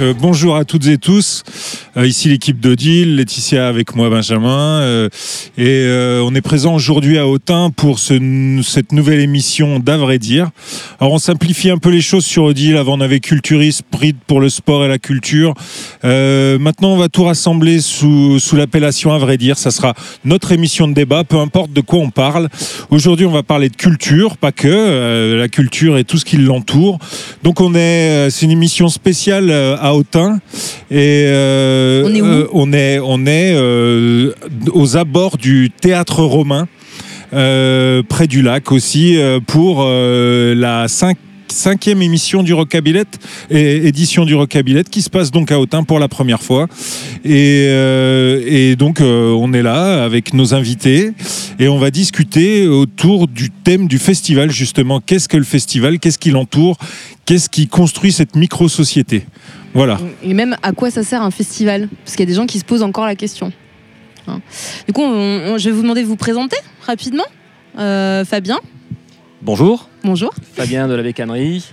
Euh, bonjour à toutes et tous. Euh, ici l'équipe d'Odile, Laetitia avec moi Benjamin. Euh, et on est présent aujourd'hui à Autun pour ce, cette nouvelle émission d'À vrai dire. Alors on simplifie un peu les choses sur Odile. Avant on avait Culturiste, Pride pour le sport et la culture. maintenant on va tout rassembler sous, sous l'appellation À vrai dire. Ça sera notre émission de débat, peu importe de quoi on parle. Aujourd'hui on va parler de culture, pas que. la culture et tout ce qui l'entoure. Donc on est, c'est une émission spéciale à Autun. Et euh, on est où euh, On est, on est euh, aux abords du théâtre romain. près du lac aussi pour la 5 cinquième émission du Rockabillette, et édition du Rockabillette, qui se passe donc à Autun pour la première fois. Et donc, on est là avec nos invités et on va discuter autour du thème du festival, justement. Qu'est-ce que le festival? Qu'est-ce qui l'entoure? Qu'est-ce qui construit cette micro-société? Voilà. Et même à quoi ça sert un festival? Parce qu'il y a des gens qui se posent encore la question. Hein. Du coup, je vais vous demander de vous présenter rapidement. Euh, Fabien. Bonjour. Bonjour. Fabien de la Bécannerie,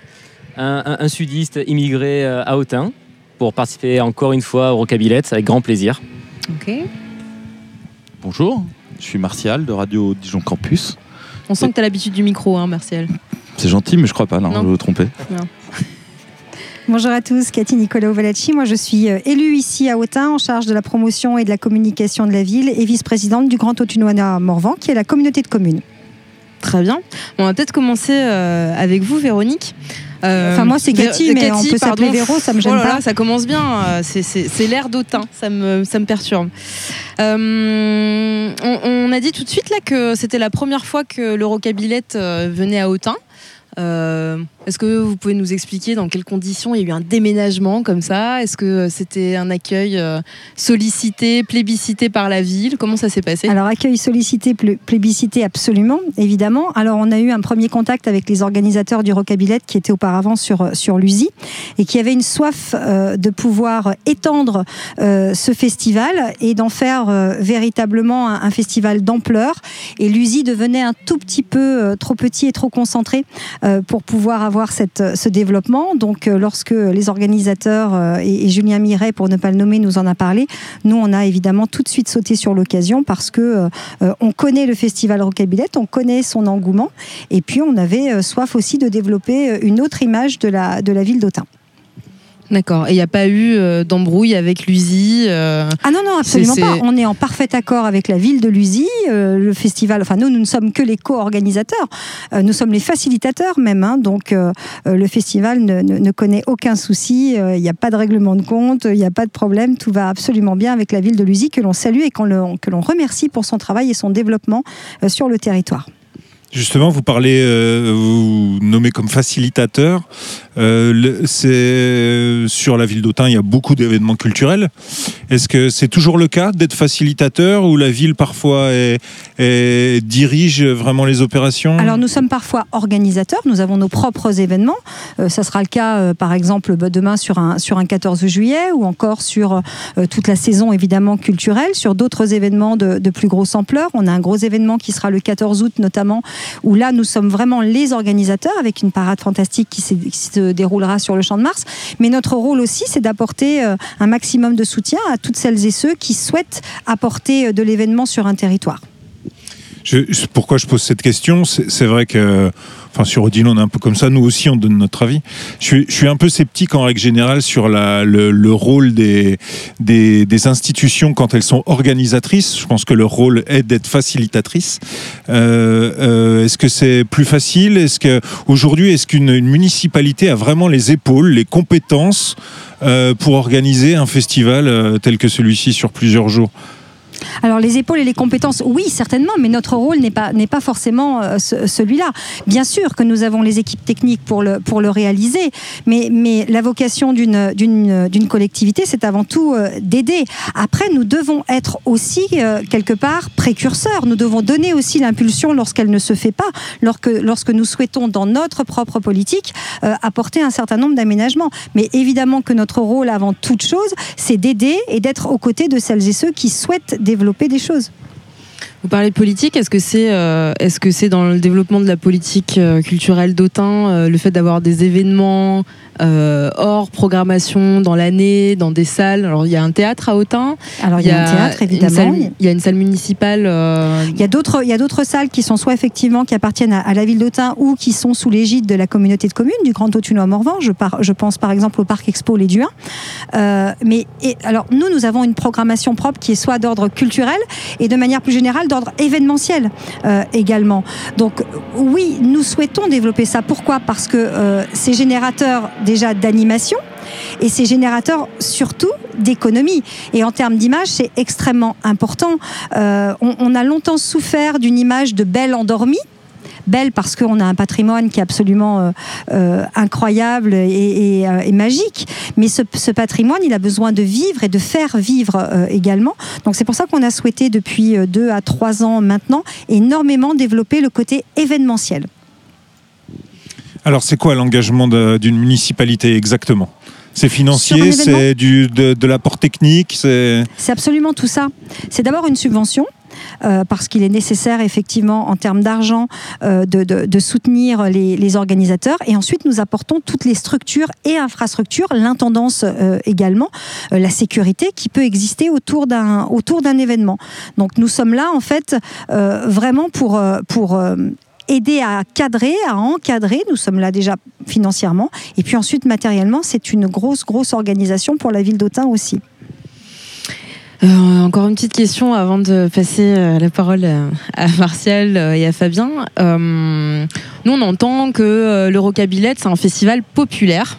un, sudiste immigré euh, à Autun pour participer encore une fois au Rocabillette avec grand plaisir. Ok. Bonjour, je suis Martial de Radio Dijon Campus. On sent que tu as l'habitude du micro, hein, Martial. C'est gentil, mais je crois pas, non, je vais vous tromper. Bonjour à tous, Cathy Nicolas Valacci. Moi, je suis euh, élue ici à Autun en charge de la promotion et de la communication de la ville et vice-présidente du Grand Autunoana Morvan, qui est la communauté de communes. Très bien. on va peut-être commencer euh, avec vous, Véronique. Euh, enfin, moi, c'est Cathy, mais on peut s'appeler Véro, ça me gêne oh pas. ça commence bien. C'est l'air d'Autun, ça me, ça me perturbe. on, on, a dit tout de suite là que c'était la première fois que l'Eurocabillette venait à Autun. Euh, est-ce que vous pouvez nous expliquer dans quelles conditions il y a eu un déménagement comme ça? Est-ce que c'était un accueil euh, sollicité, plébiscité par la ville? Comment ça s'est passé? Alors accueil sollicité, plébiscité absolument, évidemment. Alors on a eu un premier contact avec les organisateurs du Rocabillette qui étaient auparavant sur, sur l'USI et qui avaient une soif euh, de pouvoir étendre ce festival et d'en faire véritablement un, un festival d'ampleur. Et l'USI devenait un tout petit peu trop petit et trop concentré euh, pour pouvoir avoir cette, ce développement. Donc, euh, lorsque les organisateurs euh, et, Julien Miret, pour ne pas le nommer, nous en a parlé, nous, on a évidemment tout de suite sauté sur l'occasion parce que on connaît le festival Rocabillette, on connaît son engouement, et puis on avait soif aussi de développer une autre image de la, de la ville d'Autun. D'accord. Et il n'y a pas eu euh, d'embrouille avec l'USI euh, Ah non, non, absolument pas. On est en parfait accord avec la ville de l'USI, euh, le festival. Enfin, nous, nous ne sommes que les co-organisateurs. nous sommes les facilitateurs même. Hein. donc, le festival ne, ne, connaît aucun souci. Il n'y a pas de règlement de compte, il n'y a pas de problème. Tout va absolument bien avec la ville de l'USI que l'on salue et que l'on remercie pour son travail et son développement sur le territoire. Justement, vous parlez, euh, vous nommez comme facilitateur. Euh, c'est sur la ville d'Autun, il y a beaucoup d'événements culturels. Est-ce que c'est toujours le cas d'être facilitateur ou la ville parfois dirige vraiment les opérations Alors nous sommes parfois organisateurs. Nous avons nos propres événements. Euh, ça sera le cas, par exemple, bah, demain sur un sur un 14 juillet ou encore sur toute la saison évidemment culturelle, sur d'autres événements de, plus grosse ampleur. On a un gros événement qui sera le 14 août notamment où là, nous sommes vraiment les organisateurs avec une parade fantastique qui, se déroulera sur le Champ de Mars. Mais notre rôle aussi, c'est d'apporter euh, un maximum de soutien à toutes celles et ceux qui souhaitent apporter euh, de l'événement sur un territoire. Pourquoi je pose cette question C'est vrai que Enfin, sur Odile, on est un peu comme ça. Nous aussi, on donne notre avis. Je suis, un peu sceptique en règle générale sur le, rôle des, des, institutions quand elles sont organisatrices. Je pense que leur rôle est d'être facilitatrice. Euh, euh, est-ce que c'est plus facile? Est-ce que aujourd'hui, est-ce qu'une municipalité a vraiment les épaules, les compétences euh, pour organiser un festival tel que celui-ci sur plusieurs jours? Alors les épaules et les compétences, oui, certainement, mais notre rôle n'est pas, n'est pas forcément euh, celui-là. Bien sûr que nous avons les équipes techniques pour le, pour le réaliser, mais, mais la vocation d'une, d'une, d'une collectivité, c'est avant tout euh, d'aider. Après, nous devons être aussi, euh, quelque part, précurseurs. Nous devons donner aussi l'impulsion lorsqu'elle ne se fait pas, lorsque, lorsque nous souhaitons, dans notre propre politique, apporter un certain nombre d'aménagements. Mais évidemment que notre rôle, avant toute chose, c'est d'aider et d'être aux côtés de celles et ceux qui souhaitent développer des choses. Vous parlez de politique, est-ce que c'est euh, est-ce que dans le développement de la politique euh, culturelle d'Autun euh, le fait d'avoir des événements euh, hors programmation dans l'année, dans des salles Alors il y a un théâtre à Autun, Alors il y a un théâtre évidemment. il y a une salle municipale. euh, Il y a d'autres, il y a d'autres salles qui sont soit effectivement qui appartiennent à, à la ville d'Autun ou qui sont sous l'égide de la communauté de communes du Grand Autunois Morvan. Je, par- je pense par exemple au parc Expo Les Duins. Euh, mais et, alors nous, nous avons une programmation propre qui est soit d'ordre culturel et de manière plus générale d'ordre événementiel euh, également. Donc oui, nous souhaitons développer ça. Pourquoi? Parce que euh, c'est générateur déjà d'animation. Et c'est générateur surtout d'économie. Et en termes d'image, c'est extrêmement important. Euh, on, a longtemps souffert d'une image de belle endormie. Belle parce qu'on a un patrimoine qui est absolument euh, euh, incroyable et, magique. Mais ce, patrimoine, il a besoin de vivre et de faire vivre également. Donc c'est pour ça qu'on a souhaité depuis deux à trois ans maintenant énormément développer le côté événementiel. Alors, c'est quoi l'engagement d'une municipalité exactement? C'est financier, c'est de, de l'apport technique, c'est. C'est absolument tout ça. C'est d'abord une subvention. euh, parce qu'il est nécessaire effectivement en termes d'argent euh, de, de- de soutenir les, les organisateurs et ensuite nous apportons toutes les structures et infrastructures, l'intendance euh, également, la sécurité qui peut exister autour d'un autour d'un événement. Donc nous sommes là en fait vraiment pour pour aider à cadrer, à encadrer. Nous sommes là déjà financièrement. Et puis ensuite, matériellement, c'est une grosse, grosse organisation pour la ville d'Autun aussi. Euh, encore une petite question avant de passer euh, la parole à, à Martial euh, et à Fabien. Euh, nous, on entend que euh, l'Eurocabillette, c'est un festival populaire.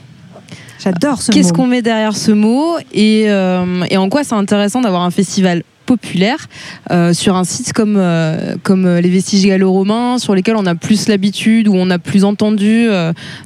J'adore ce Qu'est-ce mot. qu'on met derrière ce mot et, euh, et en quoi c'est intéressant d'avoir un festival populaire euh, sur un site comme, euh, comme euh, les vestiges gallo-romains sur lesquels on a plus l'habitude où on a plus entendu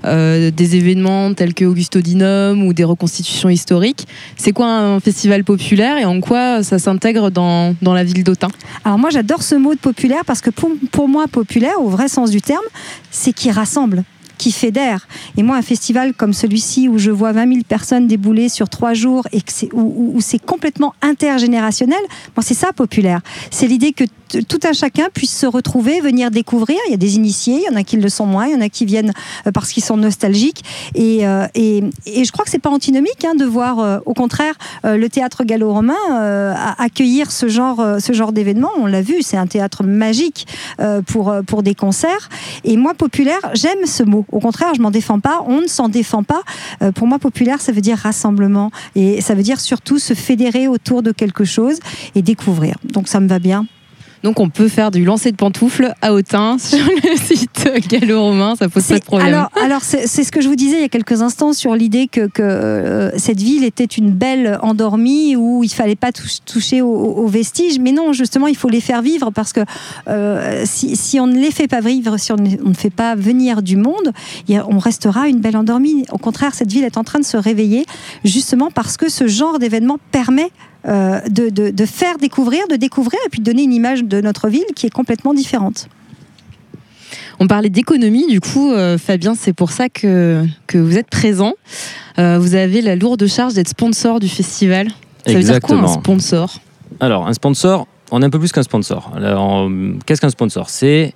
des événements tels que Augustodinum ou des reconstitutions historiques. C'est quoi un festival populaire et en quoi ça s'intègre dans, dans la ville d'Autun? Alors moi j'adore ce mot de populaire parce que pour, pour moi populaire au vrai sens du terme c'est qui rassemble qui fédère. Et moi, un festival comme celui-ci où je vois 20 000 personnes débouler sur trois jours et où, c'est complètement intergénérationnel, moi, c'est ça populaire. C'est l'idée que tout un chacun puisse se retrouver, venir découvrir. Il y a des initiés, il y en a qui le sont moins, il y en a qui viennent euh, parce qu'ils sont nostalgiques. Et, euh, et, et je crois que c'est pas antinomique hein, de voir, euh, au contraire, le théâtre gallo-romain accueillir ce genre, ce genre d'événement. On l'a vu, c'est un théâtre magique pour, pour des concerts. Et moi, populaire, j'aime ce mot. Au contraire, je m'en défends pas. On ne s'en défend pas. Pour moi, populaire, ça veut dire rassemblement. Et ça veut dire surtout se fédérer autour de quelque chose et découvrir. Donc ça me va bien. Donc on peut faire du lancer de pantoufles à Autun sur le site gallo-romain, ça pose pas de problème. Alors, alors c'est ce que je vous disais il y a quelques instants sur l'idée que, que, euh, cette ville était une belle endormie où il fallait pas tou- toucher aux, aux vestiges. Mais non, justement, il faut les faire vivre parce que euh, si, si on ne les fait pas vivre, si on ne, on ne fait pas venir du monde, on restera une belle endormie. Au contraire, cette ville est en train de se réveiller justement parce que ce genre d'événement permet euh, de, de- de faire découvrir, de découvrir et puis de donner une image de notre ville qui est complètement différente. On parlait d'économie, du coup, euh, Fabien, c'est pour ça que, que vous êtes présent. Euh, vous avez la lourde charge d'être sponsor du festival. Ça veut dire quoi un sponsor? Alors, un sponsor, on est un peu plus qu'un sponsor. Alors, Qu'est-ce qu'un sponsor? C'est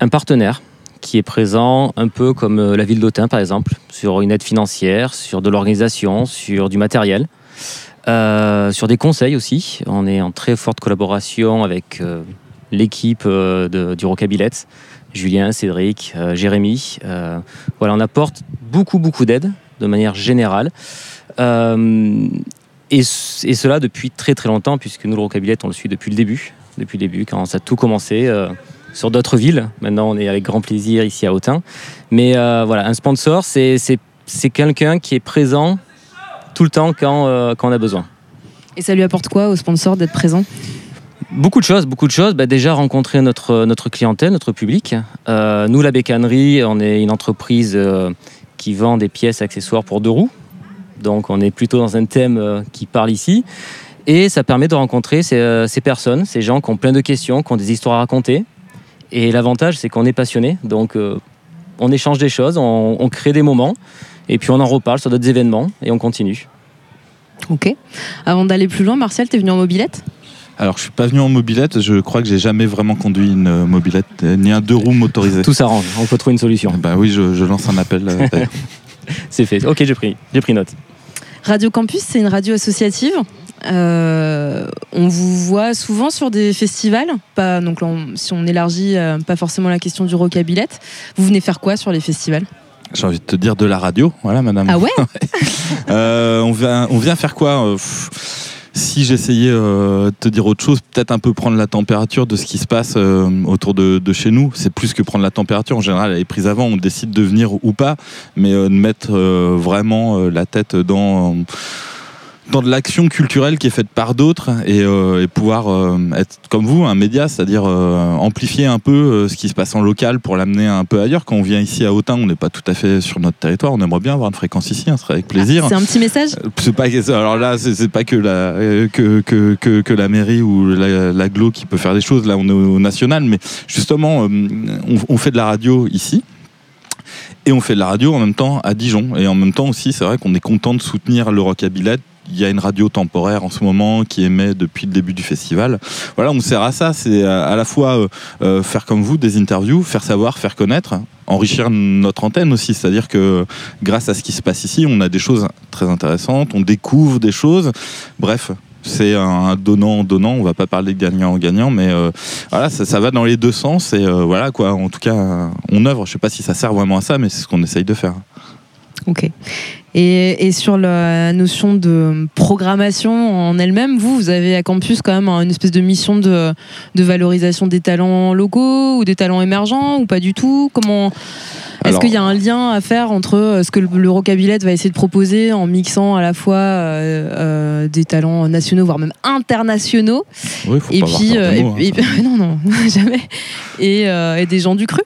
un partenaire qui est présent un peu comme la ville d'Autun, par exemple, sur une aide financière, sur de l'organisation, sur du matériel, euh, sur des conseils aussi. On est en très forte collaboration avec euh, l'équipe euh, du Rocabillette, Julien, Cédric, Jérémy. Voilà, on apporte beaucoup, beaucoup d'aide de manière générale. Et, et cela depuis très très longtemps, puisque nous, le Rocabillette, on le suit depuis le début. Depuis le début, quand ça a tout commencé sur d'autres villes. Maintenant, on est avec grand plaisir ici à Autun. Mais voilà, un sponsor, c'est quelqu'un qui est présent tout le temps quand, euh, quand on a besoin. Et ça lui apporte quoi au sponsor d'être présent? Beaucoup de choses, beaucoup de choses. Bah, déjà rencontrer notre, notre clientèle, notre public. Euh, nous, la bécannerie, on est une entreprise euh, qui vend des pièces accessoires pour deux roues. Donc on est plutôt dans un thème euh, qui parle ici. Et ça permet de rencontrer ces, euh, ces personnes, ces gens qui ont plein de questions, qui ont des histoires à raconter. Et l'avantage, c'est qu'on est passionné. Donc euh, on échange des choses, on, on crée des moments. Et puis on en reparle sur d'autres événements et on continue. Ok. Avant d'aller plus loin, Martial, t'es venu en mobilette? Alors, je suis pas venu en mobilette. Je crois que j'ai jamais vraiment conduit une euh, mobilette, euh, ni un deux roues motorisé. Tout s'arrange, on peut trouver une solution. Bah oui, je, je lance un appel. euh. C'est fait. Ok, j'ai pris, j'ai pris note. Radio Campus, c'est une radio associative. Euh, on vous voit souvent sur des festivals. Pas, donc là, on- si on élargit, euh, pas forcément la question du rockabillet. Vous venez faire quoi sur les festivals? J'ai envie de te dire de la radio. Voilà, madame. Ah ouais Euh, on, vient, on vient faire quoi Euh, Si j'essayais euh, de te dire autre chose, peut-être un peu prendre la température de ce qui se passe euh, autour de, de chez nous. C'est plus que prendre la température. En général, elle est prise avant. On décide de venir ou pas, mais euh, de mettre vraiment la tête dans dans de l'action culturelle qui est faite par d'autres et, euh, et pouvoir euh, être comme vous un média, c'est-à-dire euh, amplifier un peu ce qui se passe en local pour l'amener un peu ailleurs. Quand on vient ici à Autun, on n'est pas tout à fait sur notre territoire. On aimerait bien avoir une fréquence ici, hein, ce serait avec plaisir. Ah, C'est un petit message? C'est pas alors là c'est pas que la que, que, que, que la mairie ou la- l'agglo qui peut faire des choses là on est au national mais justement on, on fait de la radio ici et on fait de la radio en même temps à Dijon et en même temps aussi c'est vrai qu'on est content de soutenir le rockabillet il y a une radio temporaire en ce moment qui émet depuis le début du festival. Voilà, on sert à ça. C'est à la fois euh, euh, faire comme vous des interviews, faire savoir, faire connaître, enrichir notre antenne aussi. C'est-à-dire que grâce à ce qui se passe ici, on a des choses très intéressantes, on découvre des choses. Bref, c'est un donnant-donnant. On va pas parler de gagnant-gagnant, mais euh, voilà, ça, va dans les deux sens. Et voilà, quoi. En tout cas, on œuvre. Je sais pas si ça sert vraiment à ça, mais c'est ce qu'on essaye de faire. Ok. Et, et sur la notion de programmation en elle-même, vous, vous avez à Campus quand même une espèce de mission de, de valorisation des talents locaux ou des talents émergents ou pas du tout? Comment Est-ce qu'il y a un lien à faire entre euh, ce que le, le va essayer de proposer en mixant à la fois euh, euh, des talents nationaux, voire même internationaux, Oui, faut et pas avoir puis peur des et- mots, hein, et- non non jamais, et, euh, et des gens du cru.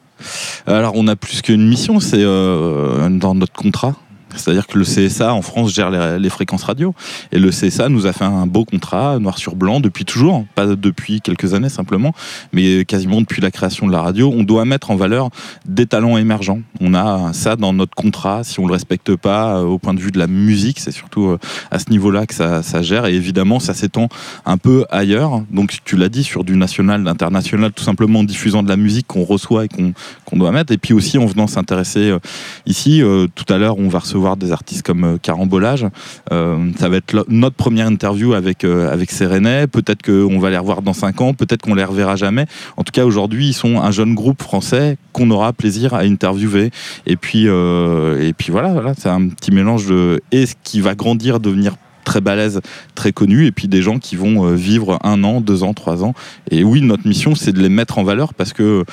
Alors, on a plus qu'une mission, c'est euh, dans notre contrat. C'est-à-dire que le CSA en France gère les, fréquences radio. Et le CSA nous a fait un beau contrat, noir sur blanc, depuis toujours. Pas depuis quelques années simplement, mais quasiment depuis la création de la radio. On doit mettre en valeur des talents émergents. On a ça dans notre contrat. Si on le respecte pas euh, au point de vue de la musique, c'est surtout euh, à ce niveau-là que ça, ça gère. Et évidemment, ça s'étend un peu ailleurs. Donc, tu l'as dit, sur du national, d'international, tout simplement en diffusant de la musique qu'on reçoit et qu'on qu'on doit mettre. Et puis aussi en venant s'intéresser euh, ici. tout à l'heure, on va recevoir des artistes comme euh, Carambolage. Euh, ça va être notre première interview avec, euh, avec Sérénais. Peut-être qu'on va les revoir dans 5 ans, peut-être qu'on les reverra jamais. En tout cas, aujourd'hui, ils sont un jeune groupe français qu'on aura plaisir à interviewer. Et puis, et puis voilà, voilà c'est un petit mélange de. Et ce qui va grandir, devenir très balèze, très connu, et puis des gens qui vont vivre un an, deux ans, trois ans. Et oui, notre mission, c'est de les mettre en valeur parce que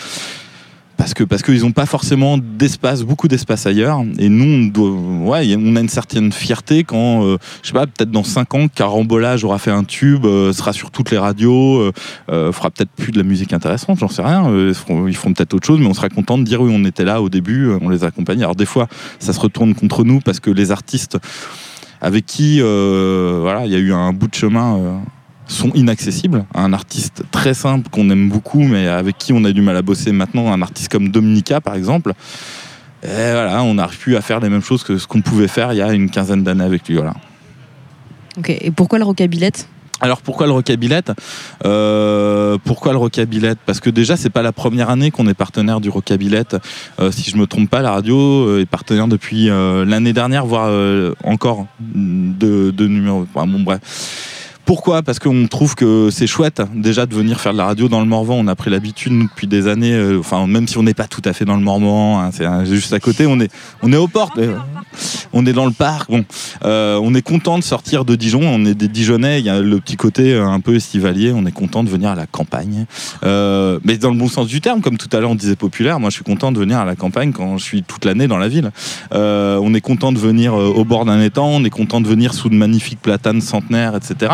parce que parce qu'ils n'ont pas forcément d'espace, beaucoup d'espace ailleurs. Et nous, on, doit, ouais, on a une certaine fierté quand, euh, je sais pas, peut-être dans cinq ans, Carambolage aura fait un tube, euh, sera sur toutes les radios, euh, fera peut-être plus de la musique intéressante, j'en sais rien. ils feront, feront peut-être autre chose, mais on sera content de dire oui, on était là au début, on les accompagne. Alors des fois, ça se retourne contre nous parce que les artistes avec qui, voilà, il y a eu un bout de chemin. Sont inaccessibles. Un artiste très simple qu'on aime beaucoup, mais avec qui on a du mal à bosser maintenant, un artiste comme Dominica par exemple. Et voilà, on n'arrive plus à faire les mêmes choses que ce qu'on pouvait faire il y a une quinzaine d'années avec lui. Voilà. Ok. Et pourquoi le Rockabillet? Alors pourquoi le rockabillet? Euh, Pourquoi le Parce que déjà c'est pas la première année qu'on est partenaire du rockabillet. Euh, si je me trompe pas, la radio euh, est partenaire depuis euh, l'année dernière, voire euh, encore de, de numéro. Enfin, bon bref. Pourquoi? Parce qu'on trouve que c'est chouette déjà de venir faire de la radio dans le Morvan. On a pris l'habitude depuis des années. euh, Enfin, même si on n'est pas tout à fait dans le Morvan, hein, c'est euh, juste à côté. On est, on est aux portes. on est dans le parc. Bon, euh, on est content de sortir de Dijon. On est des Dijonnais. Il y a le petit côté euh, un peu estivalier. On est content de venir à la campagne, mais dans le bon sens du terme. Comme tout à l'heure on disait populaire. Moi, je suis content de venir à la campagne quand je suis toute l'année dans la ville. On est content de venir au bord d'un étang. On est content de venir sous de magnifiques platanes centenaires, etc.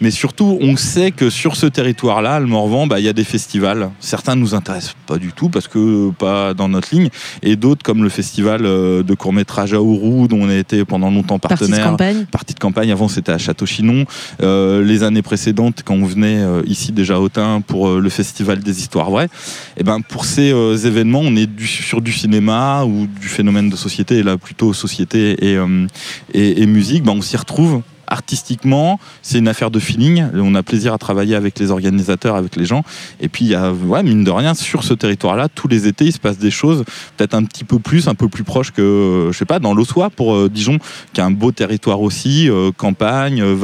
Mais surtout, on sait que sur ce territoire-là, le Morvan, bah, il y a des festivals. Certains nous intéressent pas du tout parce que pas dans notre ligne, et d'autres comme le festival euh, de court métrage à Ourou, dont on a été pendant longtemps Partie de partenaire campagne partie de campagne. Avant, c'était à Château-Chinon. Euh, les années précédentes, quand on venait euh, ici déjà à Autun pour le festival des histoires vraies, et ben pour ces euh, événements, on est du- sur du cinéma ou du phénomène de société, et là plutôt société et, euh, et, et musique. Ben, on s'y retrouve artistiquement, c'est une affaire de feeling. On a plaisir à travailler avec les organisateurs, avec les gens. Et puis, il mine de rien, sur ce territoire-là, tous les étés, il se passe des choses peut-être un petit peu plus, un peu plus proche que, je sais pas, dans l'Ossois pour euh, Dijon, qui a un beau territoire aussi, euh, campagne, euh,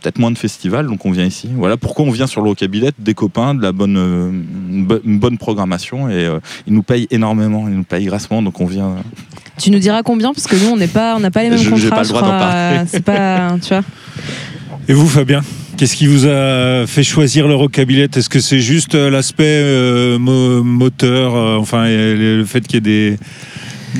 peut-être moins de festivals, donc on vient ici. Voilà pourquoi on vient sur le Rocabillette, des copains, de la bonne, euh, une bo- une bonne programmation. Et euh, ils nous payent énormément, ils nous payent grassement, donc on vient. Tu nous diras combien parce que nous on n'est pas on n'a pas les mêmes Je- contrats. pas le droit d'en crois. parler. C'est pas tu vois. Et vous, Fabien Qu'est-ce qui vous a fait choisir le rockabillet Est-ce que c'est juste euh, l'aspect euh, mo- moteur, euh, enfin le fait qu'il y ait des,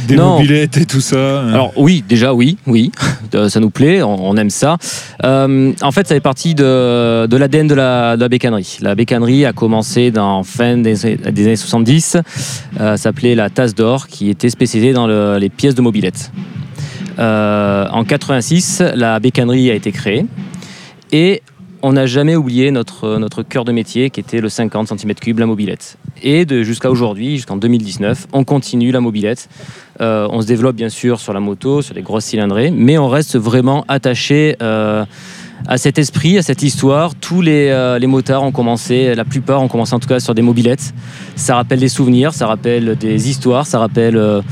des Non. mobilettes et tout ça Alors oui, déjà oui, oui, Euh, ça nous plaît, on, on aime ça. Euh, en fait, ça fait partie de, de l'ADN de la, de la bécannerie. La bécannerie a commencé dans fin des, des années 70, euh, s'appelait la Tasse d'Or, qui était spécialisée dans le- les pièces de mobilette. Euh, en 86, la bécannerie a été créée et on n'a jamais oublié notre, notre cœur de métier qui était le 50 cm3, la mobilette. Et jusqu'à aujourd'hui, jusqu'en 2019, on continue la mobilette. Euh, on se développe bien sûr sur la moto, sur les grosses cylindrées, mais on reste vraiment attaché euh, à cet esprit, à cette histoire. Tous les, euh, les motards ont commencé, la plupart ont commencé en tout cas sur des mobilettes. Ça rappelle des souvenirs, ça rappelle des histoires, ça rappelle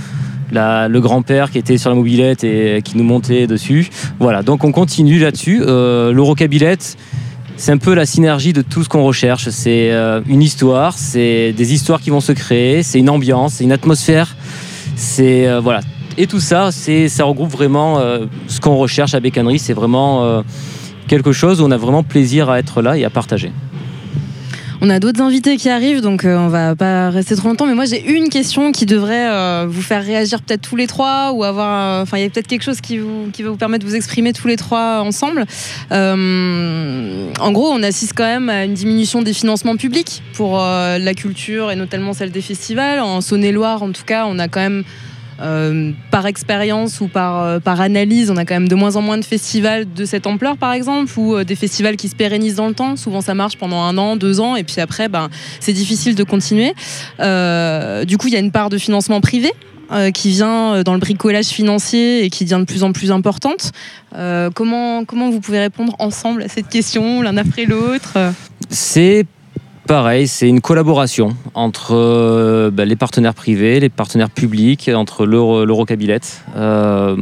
le grand-père qui était sur la mobilette et qui nous montait dessus. Voilà, donc on continue là-dessus. Euh, le rockabilette, c'est un peu la synergie de tout ce qu'on recherche. C'est euh, une histoire, c'est des histoires qui vont se créer, c'est une ambiance, c'est une atmosphère. C'est euh, voilà. Et tout ça, ça regroupe vraiment ce qu'on recherche à Bécannerie. C'est vraiment quelque chose où on a vraiment plaisir à être là et à partager. On a d'autres invités qui arrivent, donc euh, on va pas rester trop longtemps. Mais moi, j'ai une question qui devrait euh, vous faire réagir peut-être tous les trois, ou avoir. Enfin, il y a peut-être quelque chose qui, vous, qui va vous permettre de vous exprimer tous les trois ensemble. Euh, en gros, on assiste quand même à une diminution des financements publics pour la culture et notamment celle des festivals. En Saône-et-Loire, en tout cas, on a quand même. Euh, par expérience ou par, euh, par analyse, on a quand même de moins en moins de festivals de cette ampleur, par exemple, ou euh, des festivals qui se pérennisent dans le temps. Souvent, ça marche pendant un an, deux ans, et puis après, ben, c'est difficile de continuer. Du coup, il y a une part de financement privé qui vient dans le bricolage financier et qui devient de plus en plus importante. Comment, comment vous pouvez répondre ensemble à cette question, l'un après l'autre? C'est pareil, c'est une collaboration entre euh, bah, les partenaires privés, les partenaires publics, entre l'Euro- l'Eurocabillette. Euh,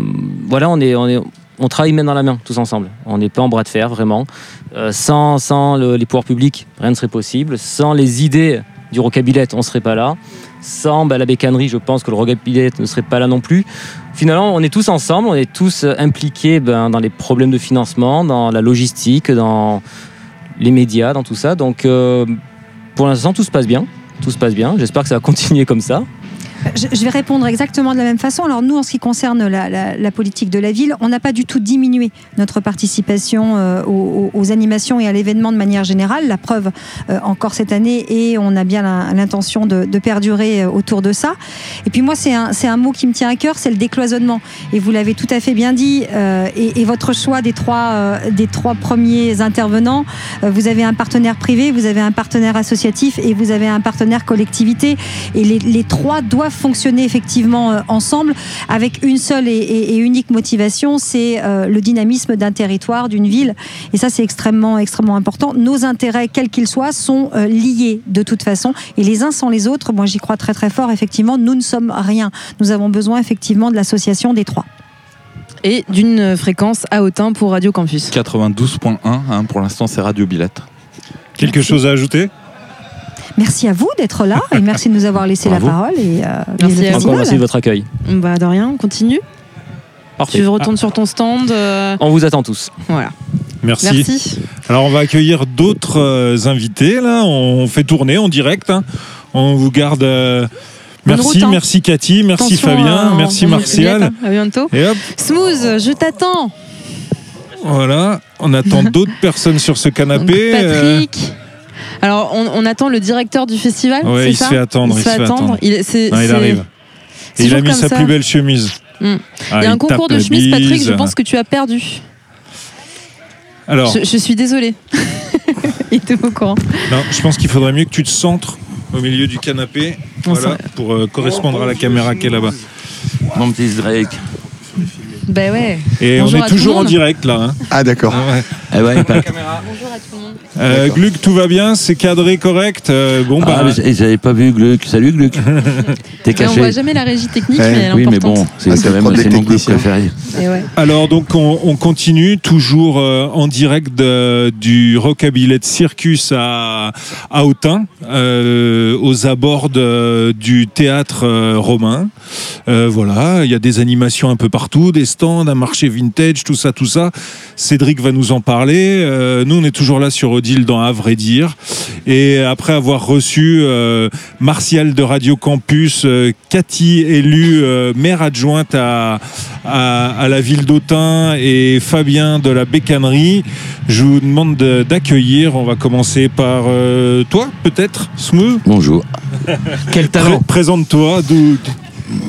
voilà, on travaille main dans la main, tous ensemble. On n'est pas en bras de fer, vraiment. Euh, sans sans le- les pouvoirs publics, rien ne serait possible. Sans les idées du Rocabillette, on ne serait pas là. Sans bah, la bécannerie, je pense que le Rocabillette ne serait pas là non plus. Finalement, on est tous ensemble, on est tous impliqués ben, dans les problèmes de financement, dans la logistique, dans les médias, dans tout ça. Donc, pour l'instant, tout se passe bien. Tout se passe bien. J'espère que ça va continuer comme ça. Je, je vais répondre exactement de la même façon. Alors nous, en ce qui concerne la, la- la politique de la ville, on n'a pas du tout diminué notre participation euh, aux, aux- animations et à l'événement de manière générale. La preuve euh, encore cette année et on a bien l'intention de, de perdurer euh, autour de ça. Et puis moi, c'est un, un mot qui me tient à cœur, c'est le décloisonnement. Et vous l'avez tout à fait bien dit. euh, et, et votre choix des trois, euh, des trois premiers intervenants, vous avez un partenaire privé, vous avez un partenaire associatif et vous avez un partenaire collectivité. Et les, les trois doivent fonctionner effectivement euh, ensemble avec une seule et, et- et unique motivation, c'est euh, le dynamisme d'un territoire, d'une ville. Et ça, c'est extrêmement, extrêmement important. Nos intérêts, quels qu'ils soient, sont euh, liés de toute façon. Et les uns sans les autres, moi j'y crois très très fort, effectivement, nous ne sommes rien. Nous avons besoin effectivement de l'association des trois. Et d'une fréquence à Autun pour Radio Campus. 92.1, hein, pour l'instant c'est Radio Billette. Quelque chose à ajouter? Merci à vous d'être là et merci de nous avoir laissé Bravo. la parole. Et, euh, Merci vive le à vous. Encore festival. merci de votre accueil. Bah, de rien, on continue. Parfait. Tu retournes sur ton stand. euh, On vous attend tous. voilà. Merci. Merci. Alors on va accueillir d'autres euh, invités là. On fait tourner en direct. hein. On vous garde. euh, Merci, route, hein. merci Cathy, merci Attention, Fabien, euh, merci Martial. Hein. À bientôt. Et hop, Smooth, je t'attends. voilà, on attend d'autres personnes sur ce canapé. Patrick. Alors, on, on attend le directeur du festival. Ouais, il se ça fait attendre, Il se fait attendre. Il, c'est- non, il arrive. Et il a mis sa ça. plus belle chemise. Ah, Il y a un tape concours de chemise, Patrick. Je pense que tu as perdu. Alors, Je, je suis désolée. il était au courant. non, je pense qu'il faudrait mieux que tu te centres au milieu du canapé, voilà, pour euh, correspondre à la caméra qui est là-bas. Mon petit Drake. Ben ouais. Et Bonjour on à est le toujours en monde. direct là. hein. Ah d'accord. Ah ouais. Eh ouais, pas- Bonjour à tout le monde. Euh, D'accord. Gluck, tout va bien, c'est cadré correct? Euh, bon bah. Ah, mais j'avais pas vu Gluck. Salut Gluck. T'es Et on caché. voit jamais la régie technique, Ouais. mais elle est Oui, mais importante. bon, c'est Ah, c'est quand le même problème c'est des mon techniciens. préféré. Et ouais. Alors donc on, on continue toujours euh, en direct de- du Rockabillet Circus à, à Autun, euh, aux abords de- du théâtre euh, romain. Euh, voilà, il y a des animations un peu partout, des stands, un marché vintage, tout ça, tout ça. Cédric va nous en parler. Euh, nous on est toujours là sur Odile dans À vrai dire. Et après avoir reçu euh, Martial de Radio Campus, euh, Cathy élue euh, maire adjointe à, à, à la ville d'Autun et Fabien de la Bécannerie. Je vous demande de- d'accueillir. On va commencer par euh, toi, peut-être, Smooth. Bonjour. Quel Pré- Présente-toi. d'où-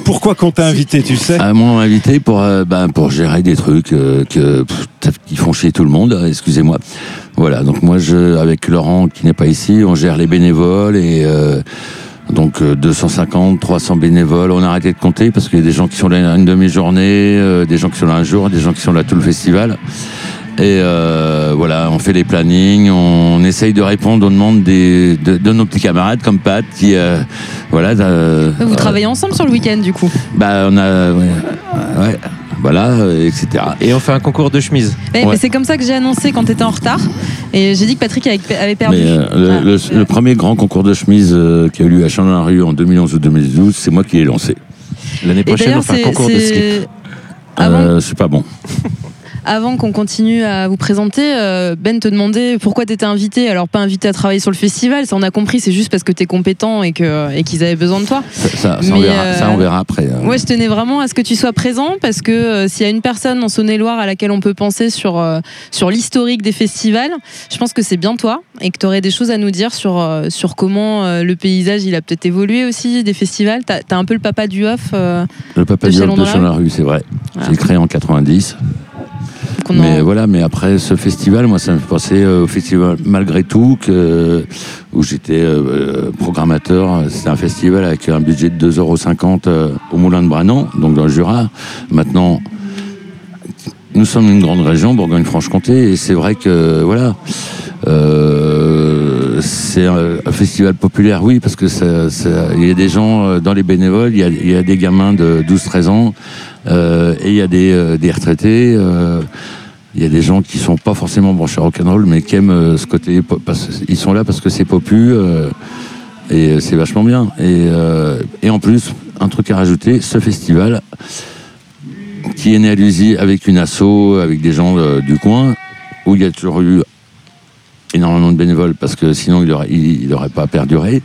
Pourquoi qu'on t'a invité, tu sais Ah, moi, on m'a invité pour, ben, pour gérer des trucs euh, que, qui font chier tout le monde, euh, excusez-moi. Voilà, donc moi, je, avec Laurent, qui n'est pas ici, on gère les bénévoles et euh, donc euh, 250, 300 bénévoles. On a arrêté de compter parce qu'il y a des gens qui sont là une demi-journée, des gens qui sont là un jour, des gens qui sont là tout le festival. Et euh, voilà, on fait les plannings, on essaye de répondre aux demandes des, de, de nos petits camarades comme Pat qui, euh, voilà. euh, Vous euh, travaillez ensemble sur le week-end, du coup. bah, on a. Ouais, ouais, voilà, etc. Et on fait un concours de chemise. Ouais, Ouais. mais c'est comme ça que j'ai annoncé quand tu étais en retard. Et j'ai dit que Patrick avait, perdu. Mais euh, le, Ah. le- le premier grand concours de chemise euh, qui a eu lieu à Chandon-la-Rue en 2011 ou 2012, c'est moi qui l'ai lancé. L'année Et prochaine, d'ailleurs, on fait un concours de slip. Avant, Euh, c'est pas bon. avant qu'on continue à vous présenter, euh, Ben te demandait pourquoi tu étais invité. Alors, pas invité à travailler sur le festival, ça on a compris, c'est juste parce que tu es compétent et qu'ils et qu'ils avaient besoin de toi. Ça, ça, ça, on, verra, euh, ça, on verra après. hein. Ouais, je tenais vraiment à ce que tu sois présent parce que euh, s'il y a une personne en Saône-et-Loire à laquelle on peut penser sur, sur l'historique des festivals, je pense que c'est bien toi et que tu aurais des choses à nous dire sur, sur comment le paysage il a peut-être évolué aussi des festivals. Tu as, un peu le papa du off. euh, le Papa Diop Chalon de la Chandon-la-Rue, c'est vrai. Voilà. J'ai créé en 90. Mais voilà, mais après ce festival, moi, ça me fait penser euh, au festival Malgré tout, où j'étais euh, programmateur. C'est un festival avec un budget de 2,50€ euh, au Moulin de Branan, donc dans le Jura. Maintenant, nous sommes une grande région, Bourgogne-Franche-Comté, et c'est vrai que, voilà, euh, c'est un, festival populaire, oui, parce que il y a des gens euh, dans les bénévoles, il y a, des gamins de 12-13 ans, euh, et il y a des, euh, retraités. il y a des gens qui sont pas forcément branchés rock'n'roll, mais qui aiment ce côté. ils sont là parce que c'est popu et c'est vachement bien. Et, en plus, un truc à rajouter, ce festival qui est né à Lusy avec une asso, avec des gens du coin, où il y a toujours eu énormément de bénévoles parce que sinon il n'aurait il, il aurait pas perduré.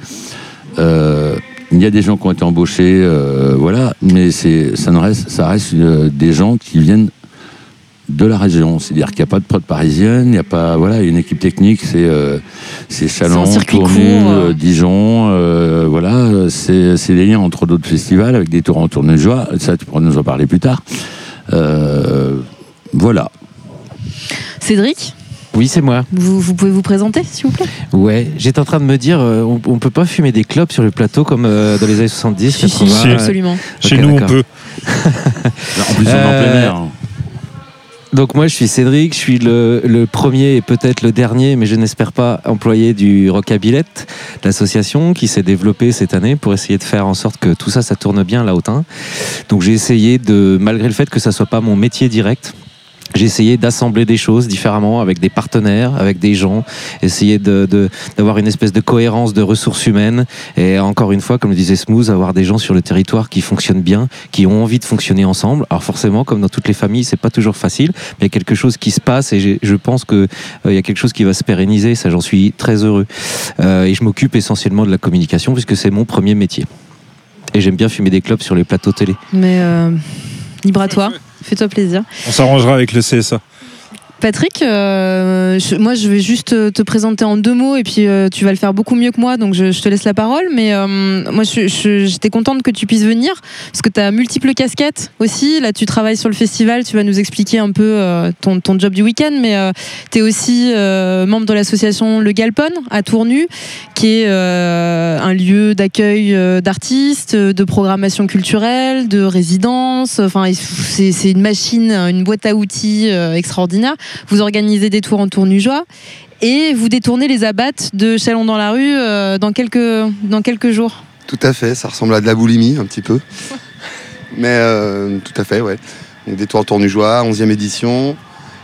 Euh, il y a des gens qui ont été embauchés, euh, voilà, mais c'est ça ne reste, ça reste euh, des gens qui viennent de la région. C'est-à-dire qu'il n'y a pas de prod parisienne, il n'y a pas, voilà, il y a une équipe technique, c'est euh, c'est Chalon, euh. Dijon, euh, voilà, c'est des liens entre d'autres festivals avec des tours en tournée de joie. Ça, tu pourras nous en parler plus tard. Voilà. Cédric, Oui, c'est moi. vous, vous pouvez vous présenter s'il vous plaît? Ouais, j'étais en train de me dire, euh, on, on peut pas fumer des clopes sur le plateau comme euh, dans les années 70, Si, si, 80. si. absolument. Chez Ok, nous, on d'accord. peut. En plus, on est en Euh, plein air. Donc moi je suis Cédric, je suis le, le premier et peut-être le dernier, mais je n'espère pas, employé du Rockabillette, l'association qui s'est développée cette année pour essayer de faire en sorte que tout ça, ça tourne bien là Autun. Donc j'ai essayé de, malgré le fait que ça soit pas mon métier direct, j'ai essayé d'assembler des choses différemment avec des partenaires, avec des gens, essayer de- de- d'avoir une espèce de cohérence de ressources humaines et encore une fois, comme le disait Smooth, avoir des gens sur le territoire qui fonctionnent bien, qui ont envie de fonctionner ensemble. Alors forcément, comme dans toutes les familles, c'est pas toujours facile, mais il y a quelque chose qui se passe et je pense que euh, il y a quelque chose qui va se pérenniser. Ça, j'en suis très heureux. Euh, et je m'occupe essentiellement de la communication puisque c'est mon premier métier. Et j'aime bien fumer des clopes sur les plateaux télé. Mais euh, libre à toi, fais-toi plaisir. On s'arrangera avec le CSA. Patrick, euh, je- moi je vais juste te, te présenter en deux mots et puis euh, tu vas le faire beaucoup mieux que moi, donc je, je te laisse la parole. Mais euh, moi j'étais contente que tu puisses venir parce que tu as multiples casquettes aussi. Là tu travailles sur le festival, tu vas nous expliquer un peu euh, ton, ton job du week-end, mais tu es aussi euh, membre de l'association Le Galpon à Tournu, qui est euh, un lieu d'accueil euh, d'artistes, de programmation culturelle, de résidence. Enfin, c'est une machine, une boîte à outils euh, extraordinaire. Vous organisez des tours en tournujoie et vous détournez les abattes de Chalon dans la rue euh, dans, quelques, dans quelques jours. Tout à fait, ça ressemble à de la boulimie un petit peu. Mais euh, tout à fait, ouais. Donc, des tours en tournujoie, 11e édition,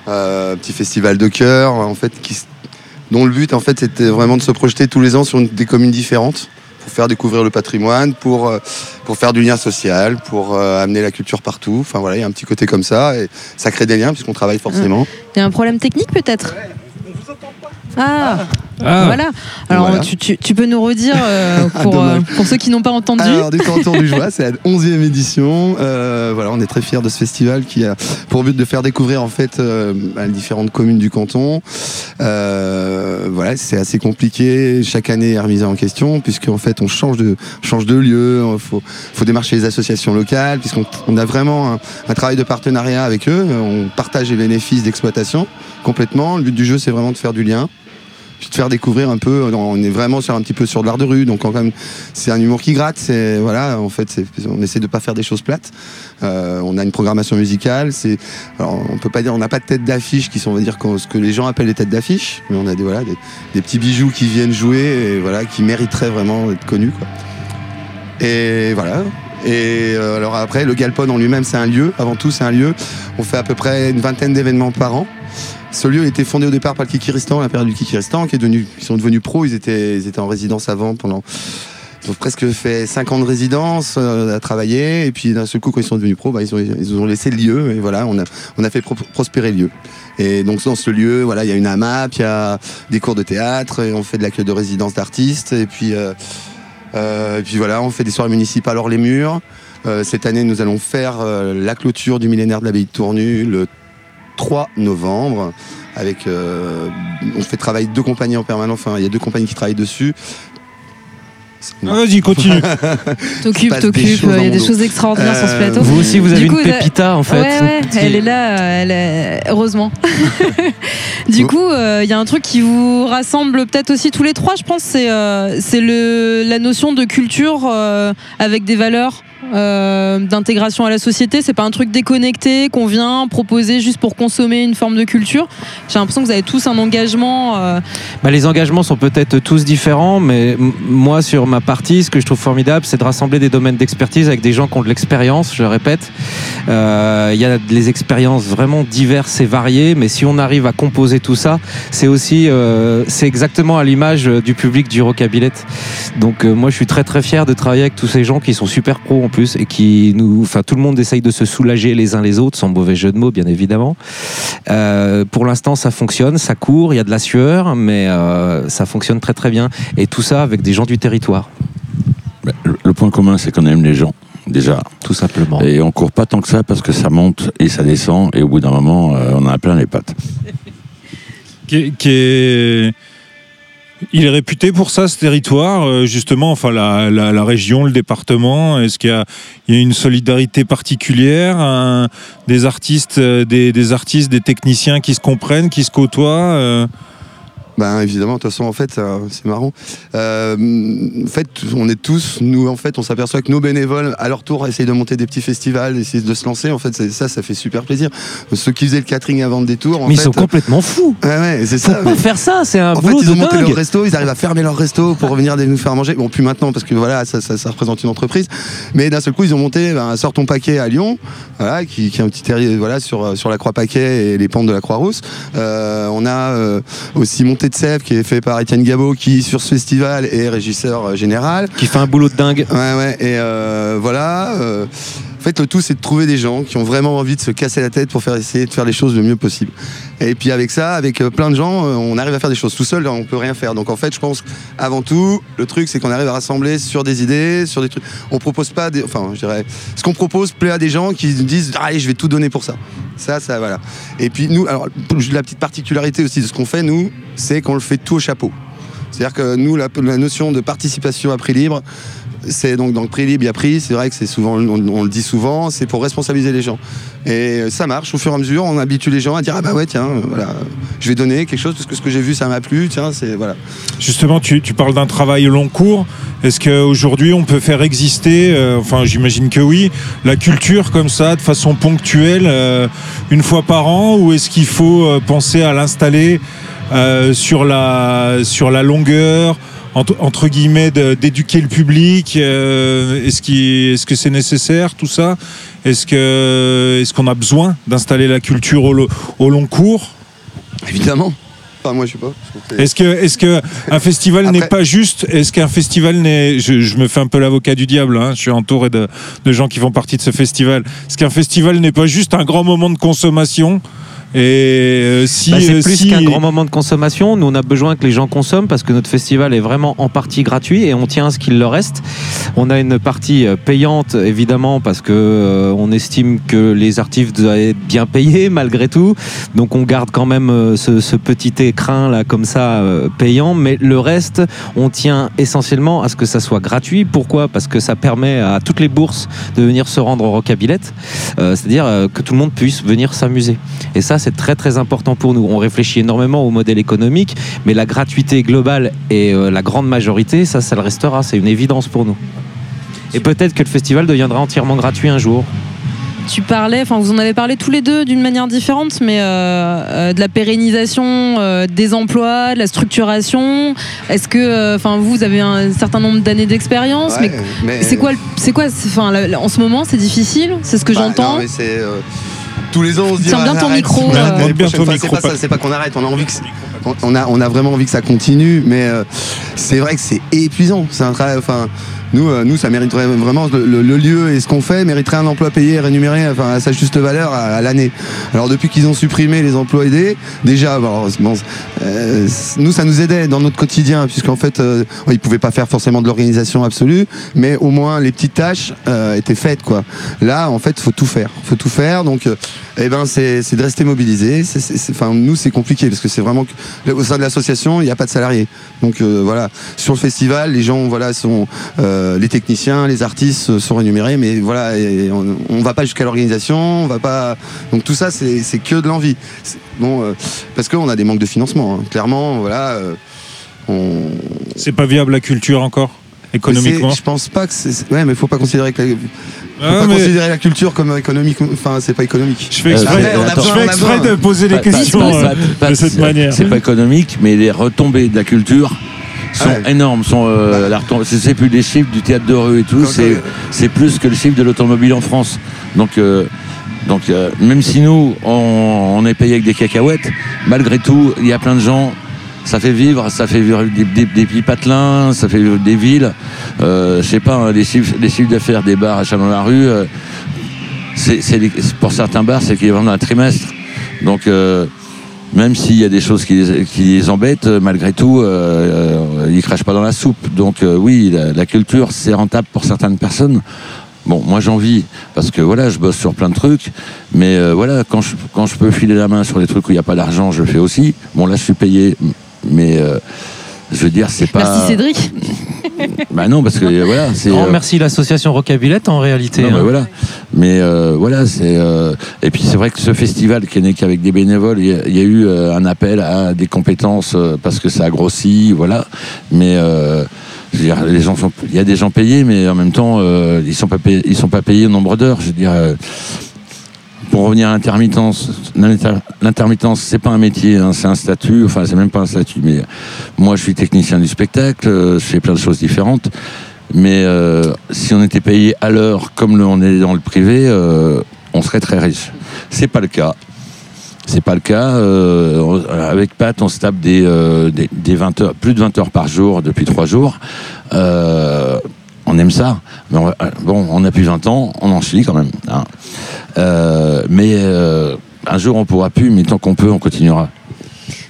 euh, petit festival de cœur, en fait, qui, dont le but, en fait, c'était vraiment de se projeter tous les ans sur une- des communes différentes pour faire découvrir le patrimoine, pour, euh, pour faire du lien social, pour euh, amener la culture partout. Enfin voilà, il y a un petit côté comme ça et ça crée des liens puisqu'on travaille forcément. Il y a un problème technique peut-être? Ah, Ah, voilà. Alors Voilà. Tu, tu- tu peux nous redire euh, Ah, pour, euh, pour ceux qui n'ont pas entendu. Alors, des temps du joie, c'est la 11e édition. Euh, voilà, on est très fiers de ce festival qui a pour but de faire découvrir en fait euh, les différentes communes du canton. Euh, voilà, c'est assez compliqué. Chaque année est remise en question puisque en fait on change de change de lieu. Il faut, faut démarcher les associations locales puisqu'on on a vraiment un, un travail de partenariat avec eux. On partage les bénéfices d'exploitation complètement. Le but du jeu, c'est vraiment de faire du lien puis de faire découvrir un peu. On est vraiment sur un petit peu sur de l'art de rue, donc quand même c'est un humour qui gratte. C'est voilà, en fait, on essaie de pas faire des choses plates. Euh, on a une programmation musicale. C'est, on peut pas dire, on n'a pas de tête d'affiche qui sont, on va dire, ce que les gens appellent les têtes d'affiche, mais on a des voilà des petits bijoux qui viennent jouer et voilà qui mériteraient vraiment d'être connus. Quoi. Et voilà. Et euh, alors après, le Galpon en lui-même, c'est un lieu. Avant tout, c'est un lieu. On fait à peu près une vingtaine d'événements par an. Ce lieu a été fondé au départ par le Kikiristan, la période du Kikiristan, qui est devenu, sont devenus pros. Ils étaient, ils étaient en résidence avant pendant. Ils ont presque fait 5 ans de résidence euh, à travailler. Et puis d'un seul coup, quand ils sont devenus pros, bah, ils, ont, laissé le lieu. Et voilà, on a, on a fait pro- prospérer le lieu. Et donc dans ce lieu, voilà, il y a une AMAP, il y a des cours de théâtre, et on fait de l'accueil de résidence d'artistes. Et puis, euh, euh, et puis voilà, on fait des soirées municipales hors les murs. Cette année, nous allons faire la clôture du millénaire de l'abbaye de Tournu 3 novembre. Avec, euh, on fait travailler deux compagnies en permanence. Enfin, il y a deux compagnies qui travaillent dessus. Ah, Vas-y, continue. T'occupes, t'occupes. Il y a des choses extraordinaires sur ce Euh, plateau. Vous aussi, vous Du avez coup, une là- pépita en fait. Ouais, ouais, elle est là, elle est- heureusement. du Oh. coup, euh, il y a un truc qui vous rassemble peut-être aussi tous les trois, je pense, c'est euh, c'est le la notion de culture euh, avec des valeurs. Euh, d'intégration à la société, c'est pas un truc déconnecté qu'on vient proposer juste pour consommer une forme de culture. J'ai l'impression que vous avez tous un engagement. euh, Bah, les engagements sont peut-être tous différents, mais moi, sur ma partie, ce que je trouve formidable, c'est de rassembler des domaines d'expertise avec des gens qui ont de l'expérience, je répète. Euh, Il y a des expériences vraiment diverses et variées, mais si on arrive à composer tout ça, c'est aussi, c'est exactement à l'image du public du Rockabillette. Donc, moi, je suis très très fier de travailler avec tous ces gens qui sont super pros en plus et qui nous, enfin, tout le monde essaye de se soulager les uns les autres, sans mauvais jeu de mots, bien évidemment. Euh, pour l'instant, ça fonctionne, ça court, il y a de la sueur, mais euh, ça fonctionne très très bien. Et tout ça avec des gens du territoire, Ben, Le point commun, c'est qu'on aime les gens, déjà. tout simplement. Et on court pas tant que ça parce que ça monte et ça descend, et au bout d'un moment, euh, on en a plein les pattes. qui est- qui est- Il est réputé pour ça, ce territoire, euh, justement, enfin la, région, le département. Est-ce qu'il y a, une solidarité particulière, des artistes, euh, des, des artistes, des techniciens qui se comprennent, qui se côtoient euh, Ben évidemment, de toute façon, en fait, euh, c'est marrant. Euh, en fait, on est tous, nous, en fait, on s'aperçoit que nos bénévoles, à leur tour, essayent de monter des petits festivals, essayent de se lancer. En fait, ça, ça fait super plaisir. Ceux qui faisaient le catering avant le détour, en mais fait, ils sont complètement fous. ouais, ouais, c'est Faut ça. pas faire ça, c'est un En fait, ils ont monté leur resto, ils arrivent à fermer leur resto pour revenir nous faire manger. Bon, plus maintenant parce que voilà, ça, ça- ça représente une entreprise. Mais d'un seul coup, ils ont monté ben, Sort ton paquet à Lyon, voilà, qui, qui est un petit terrier voilà, sur, sur la Croix Paquet et les pentes de la Croix-Rousse. Euh, on a euh, aussi De Sèvres qui est fait par Étienne Gabot, qui sur ce festival est régisseur euh, général. Qui fait un boulot de dingue. Ouais, ouais, et euh, voilà. Euh, fait, le tout, c'est de trouver des gens qui ont vraiment envie de se casser la tête pour faire essayer de faire les choses le mieux possible. Et puis avec ça, avec euh, plein de gens, euh, on arrive à faire des choses. Tout seul, on peut rien faire. Donc en fait, je pense avant tout, le truc, c'est qu'on arrive à rassembler sur des idées, sur des trucs. On propose pas, des, enfin, je dirais, ce qu'on propose plaît à des gens qui disent, allez, je vais tout donner pour ça. Ça, ça, voilà. Et puis nous, alors la petite particularité aussi de ce qu'on fait, nous, c'est qu'on le fait tout au chapeau. C'est-à-dire que nous, la, notion de participation à prix libre, c'est donc dans le prix libre, il y a prix. C'est vrai que c'est souvent, on, le dit souvent, c'est pour responsabiliser les gens. Et ça marche au fur et à mesure. On habitue les gens à dire ah bah ouais tiens, voilà, je vais donner quelque chose parce que ce que j'ai vu ça m'a plu. Tiens, c'est voilà. Justement, tu, tu parles d'un travail long cours. Est-ce qu'aujourd'hui on peut faire exister, euh, enfin j'imagine que oui, la culture comme ça, de façon ponctuelle, euh, une fois par an, ou est-ce qu'il faut euh, penser à l'installer euh, sur, la, sur la longueur entre, entre guillemets d'éduquer le public euh, Est-ce qu'il- est-ce que c'est nécessaire tout ça? Est-ce que est-ce qu'on a besoin d'installer la culture au, lo- au long cours? Évidemment. Enfin moi je sais pas. Est-ce que, est-ce que un festival n'est pas juste? Est-ce qu'un festival n'est je, je me fais un peu l'avocat du diable. hein, je suis entouré de, de gens qui font partie de ce festival. Est-ce qu'un festival n'est pas juste un grand moment de consommation? Et euh, si, Bah, c'est euh, plus si- qu'un grand moment de consommation. Nous, on a besoin que les gens consomment parce que notre festival est vraiment en partie gratuit et on tient à ce qu'il leur reste. On a une partie euh, payante, évidemment, parce que euh, on estime que les artistes doivent être bien payés malgré tout. Donc, on garde quand même ce, ce petit écrin là comme ça euh, payant. Mais le reste, on tient essentiellement à ce que ça soit gratuit. Pourquoi? Parce que ça permet à toutes les bourses de venir se rendre au Rockabillette. Euh, C'est-à-dire euh, que tout le monde puisse venir s'amuser. Et ça, c'est très très important pour nous. On réfléchit énormément au modèle économique, mais la gratuité globale et euh, la grande majorité, ça, ça le restera. C'est une évidence pour nous. Et peut-être que le festival deviendra entièrement gratuit un jour. Tu parlais, enfin vous en avez parlé tous les deux d'une manière différente, mais euh, euh, de la pérennisation euh, des emplois, de la structuration. Est-ce que, euh, enfin vous, vous avez un certain nombre d'années d'expérience, Ouais, mais mais- c'est quoi, le- c'est quoi, enfin en ce moment c'est difficile, c'est ce que Bah, j'entends? Tous les ans, on se dit. Tiens ah, bien ton arrête, micro, c'est- pas qu'on arrête. On a envie que, on- on a, on a vraiment envie que ça continue, mais euh, c'est vrai que c'est épuisant. C'est un travail. Enfin, nous, euh, nous, ça mériterait vraiment le, le- lieu et ce qu'on fait mériterait un emploi payé et rémunéré, enfin, à sa juste valeur à, à l'année. Alors depuis qu'ils ont supprimé les emplois aidés, déjà, bon, euh, nous, ça nous aidait dans notre quotidien, puisqu'en fait, euh, ils pouvaient pas faire forcément de l'organisation absolue, mais au moins les petites tâches euh, étaient faites, quoi. Là, en fait, faut tout faire, faut tout faire. Donc, euh, eh ben, c'est de rester mobilisé. Enfin, nous, c'est compliqué parce que c'est vraiment au sein de l'association, il n'y a pas de salariés. Donc euh, voilà, sur le festival, les gens, voilà, sont euh, les techniciens, les artistes euh, sont rémunérés, mais voilà, et on, on va pas jusqu'à l'organisation, on va pas. Donc tout ça, c'est que de l'envie. Bon, euh, parce qu'on a des manques de financement. hein. Clairement, voilà. euh, on, c'est pas viable la culture encore économiquement. Je pense pas que c'est. Ouais, mais faut pas considérer que la, faut Ah, pas mais considérer la culture comme économique. Enfin, c'est pas économique. je fais exprès, Euh, on a je besoin, fais on a exprès besoin. de poser pas- questions pas- euh, pas- de cette manière. C'est pas économique, mais les retombées de la culture sont Ouais. énormes. Sont, euh, c'est plus les chiffres du théâtre de rue et tout, c'est c'est plus que le chiffre de l'automobile en France. Donc, euh, donc euh, même si nous, on, on est payé avec des cacahuètes, malgré tout, il y a plein de gens. Ça fait vivre, ça fait vivre des, des, des petits patelins, ça fait vivre des villes. Euh, je sais pas, hein, les chiffres, les chiffres d'affaires des bars à Chalon-la-Rue, euh, c'est pour certains bars, c'est qu'ils vendent un trimestre. Donc, euh, même s'il y a des choses qui les, qui les embêtent, euh, malgré tout, euh, euh, ils crachent pas dans la soupe. Donc oui, la, culture, c'est rentable pour certaines personnes. Bon, moi j'en vis parce que voilà, je bosse sur plein de trucs, mais voilà, quand je, quand je peux filer la main sur des trucs où il n'y a pas d'argent, je le fais aussi. Bon, là, je suis payé, mais euh, je veux dire, c'est pas. Merci Cédric. Bah non, parce que euh, voilà, c'est. Grand euh, merci l'association Rockabillette en réalité. non, mais hein. voilà. Mais euh, voilà, c'est. euh, Et puis c'est vrai que ce festival qui est né qu'avec des bénévoles, il y, a- il y a eu un appel à des compétences parce que ça a grossi, voilà. Mais euh, je veux dire, les gens sont. Il y a des gens payés, mais en même temps, euh, ils sont pas payés, ils sont pas payés au nombre d'heures. Je veux dire. Pour revenir à l'intermittence, l'inter- l'intermittence, c'est pas un métier, hein, c'est un statut. Enfin, c'est même pas un statut. Mais moi, je suis technicien du spectacle, euh, je fais plein de choses différentes. Mais euh, si on était payé à l'heure comme on est dans le privé, euh, on serait très riche. C'est pas le cas. C'est pas le cas. Avec Pat, on se tape des, des, des 20 heures, plus de 20 heures par jour depuis trois jours. On aime ça. Mais on euh, bon, on a plus 20 ans, on en chie quand même. hein. Euh, mais euh, un jour, on pourra plus, mais tant qu'on peut, on continuera.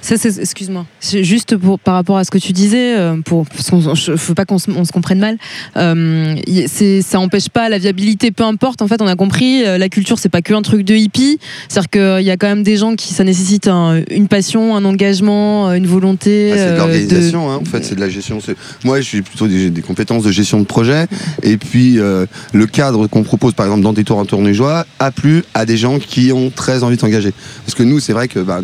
Ça, c'est- excuse-moi. Juste pour, par rapport à ce que tu disais, euh, pour, parce qu'on je- faut pas qu'on se, on se comprenne mal. euh, c'est- ça empêche pas la viabilité, peu importe. En fait, on a compris, euh, la culture, c'est pas que un truc de hippie. C'est-à-dire qu'il y a quand même des gens qui, ça nécessite un- une passion, un engagement, une volonté. Ah, c'est de l'organisation, hein, en fait, c'est de la gestion. C'est- Moi, je suis plutôt des, des compétences de gestion de projet. Et puis, euh, le cadre qu'on propose, par exemple, dans des tours en tournejoie, a plu à des gens qui ont très envie de s'engager. Parce que nous, c'est vrai que, bah,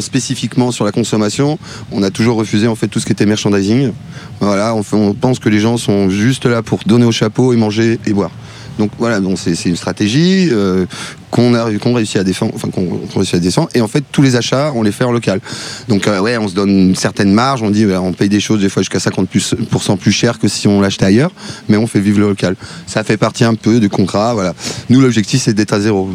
spécifiquement sur la consommation, on a toujours refusé en fait tout ce qui était merchandising. Voilà, on, on pense que les gens sont juste là pour donner au chapeau et manger et boire. Donc voilà, donc c'est une stratégie euh, qu'on a qu'on réussit à défendre, enfin qu'on réussit à défendre. Et en fait, tous les achats, on les fait en local. Donc euh, ouais, on se donne une certaine marge. On dit, ouais, on paye des choses des fois jusqu'à 50% plus, cher que si on l'achetait ailleurs, mais on fait vivre le local. Ça fait partie un peu du contrat. Voilà. Nous, l'objectif, c'est d'être à zéro.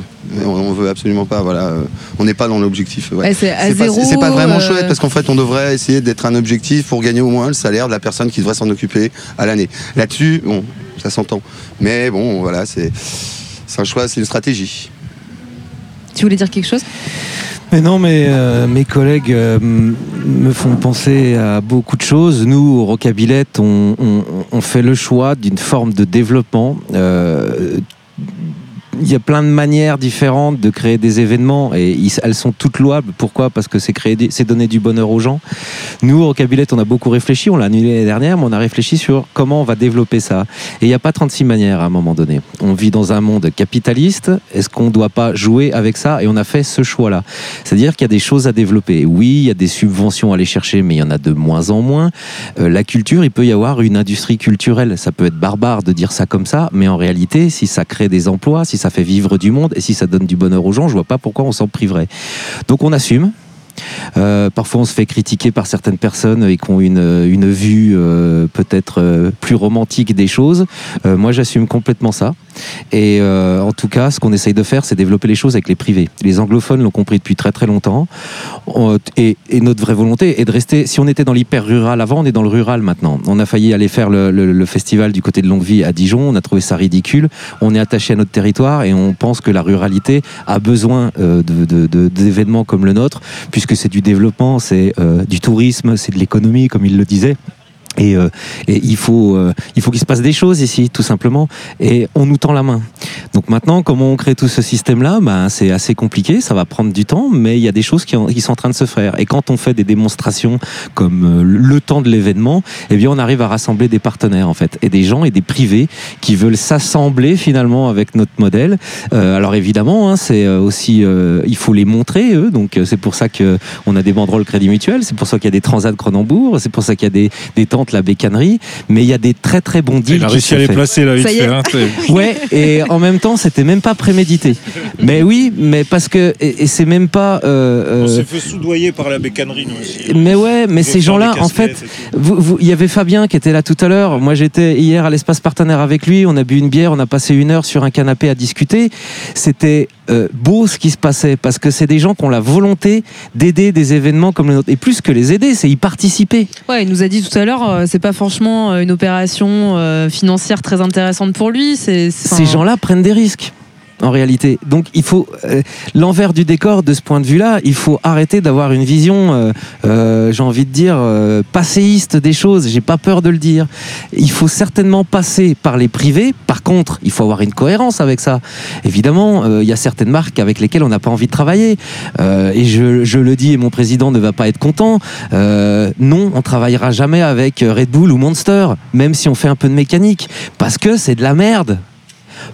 On, on veut absolument pas. Voilà, euh, on n'est pas dans l'objectif. ouais. Ouais, c'est pas, pas vraiment chouette parce qu'en fait on devrait essayer d'être un objectif pour gagner au moins le salaire de la personne qui devrait s'en occuper à l'année. Là-dessus, bon, ça s'entend. Mais bon, voilà, c'est c'est un choix, c'est une stratégie. Tu voulais dire quelque chose? Mais non, mais euh, mes collègues euh, me font penser à beaucoup de choses. Nous, au Rockabillet, on, on- on fait le choix d'une forme de développement. Euh, il y a plein de manières différentes de créer des événements et elles sont toutes louables. Pourquoi? Parce que c'est créer, c'est donner du bonheur aux gens. Nous, au Rockabillet, on a beaucoup réfléchi. On l'a annulé l'année dernière, mais on a réfléchi sur comment on va développer ça. Et il n'y a pas 36 manières à un moment donné. On vit dans un monde capitaliste. Est-ce qu'on ne doit pas jouer avec ça? Et on a fait ce choix-là. C'est-à-dire qu'il y a des choses à développer. Oui, il y a des subventions à aller chercher, mais il y en a de moins en moins. Euh, la culture, il peut y avoir une industrie culturelle. Ça peut être barbare de dire ça comme ça, mais en réalité, si ça crée des emplois, si ça fait vivre du monde et si ça donne du bonheur aux gens, je vois pas pourquoi on s'en priverait. Donc on assume. Euh, parfois, on se fait critiquer par certaines personnes et qui ont une, une vue euh, peut-être euh, plus romantique des choses. Euh, moi, j'assume complètement ça. Et euh, en tout cas, ce qu'on essaye de faire, c'est développer les choses avec les privés. Les anglophones l'ont compris depuis très très longtemps. On- et, notre vraie volonté est de rester. Si on était dans l'hyper rural avant, on est dans le rural maintenant. On a failli aller faire le, festival du côté de Longueville à Dijon. On a trouvé ça ridicule. On est attaché à notre territoire et on pense que la ruralité a besoin euh, d'événements comme le nôtre, puisque c'est du développement, c'est euh, du tourisme, c'est de l'économie, comme il le disait. Et, euh, il faut, euh, il faut qu'il se passe des choses ici, tout simplement. Et on nous tend la main. Donc maintenant, comment on crée tout ce système-là? Ben, C'est assez compliqué, ça va prendre du temps, mais il y a des choses qui, sont en train de se faire. Et quand on fait des démonstrations comme euh, le temps de l'événement, eh bien, on arrive à rassembler des partenaires, en fait, et des gens et des privés qui veulent s'assembler finalement avec notre modèle. Euh, alors évidemment, hein, c'est euh, aussi, il faut les montrer, eux. Donc c'est pour ça que on a des banderoles Crédit Mutuel, c'est pour ça qu'il y a des Transats Cronenbourg, c'est pour ça qu'il y a des, des La Bécannerie, mais il y a des très très bons deals Il a réussi à les placer là, vite fait. hein, Ouais, et en même temps, c'était même pas prémédité. Mais oui, mais parce que et, et c'est même pas. euh, On euh, s'est fait soudoyer par la bécannerie, nous aussi. mais ouais, mais ces gens-là, en fait, vous- vous- il y avait Fabien qui était là tout à l'heure. Moi, j'étais hier à l'espace partenaire avec lui. On a bu une bière, on a passé une heure sur un canapé à discuter. C'était euh, beau ce qui se passait parce que c'est des gens qui ont la volonté d'aider des événements comme le nôtre. Et plus que les aider, c'est y participer. Ouais, il nous a dit tout à l'heure, euh, c'est pas franchement euh, une opération euh, financière très intéressante pour lui. C'est Ces gens-là prennent des risques. En réalité, donc il faut euh, l'envers du décor de ce point de vue-là. Il faut arrêter d'avoir une vision, euh, euh, j'ai envie de dire, passéiste des choses. J'ai pas peur de le dire. Il faut certainement passer par les privés. Par contre, il faut avoir une cohérence avec ça. Évidemment, il y a certaines marques avec lesquelles on n'a pas envie de travailler. Et je, je le dis, et mon président ne va pas être content. Non, on travaillera jamais avec Red Bull ou Monster, même si on fait un peu de mécanique, parce que c'est de la merde.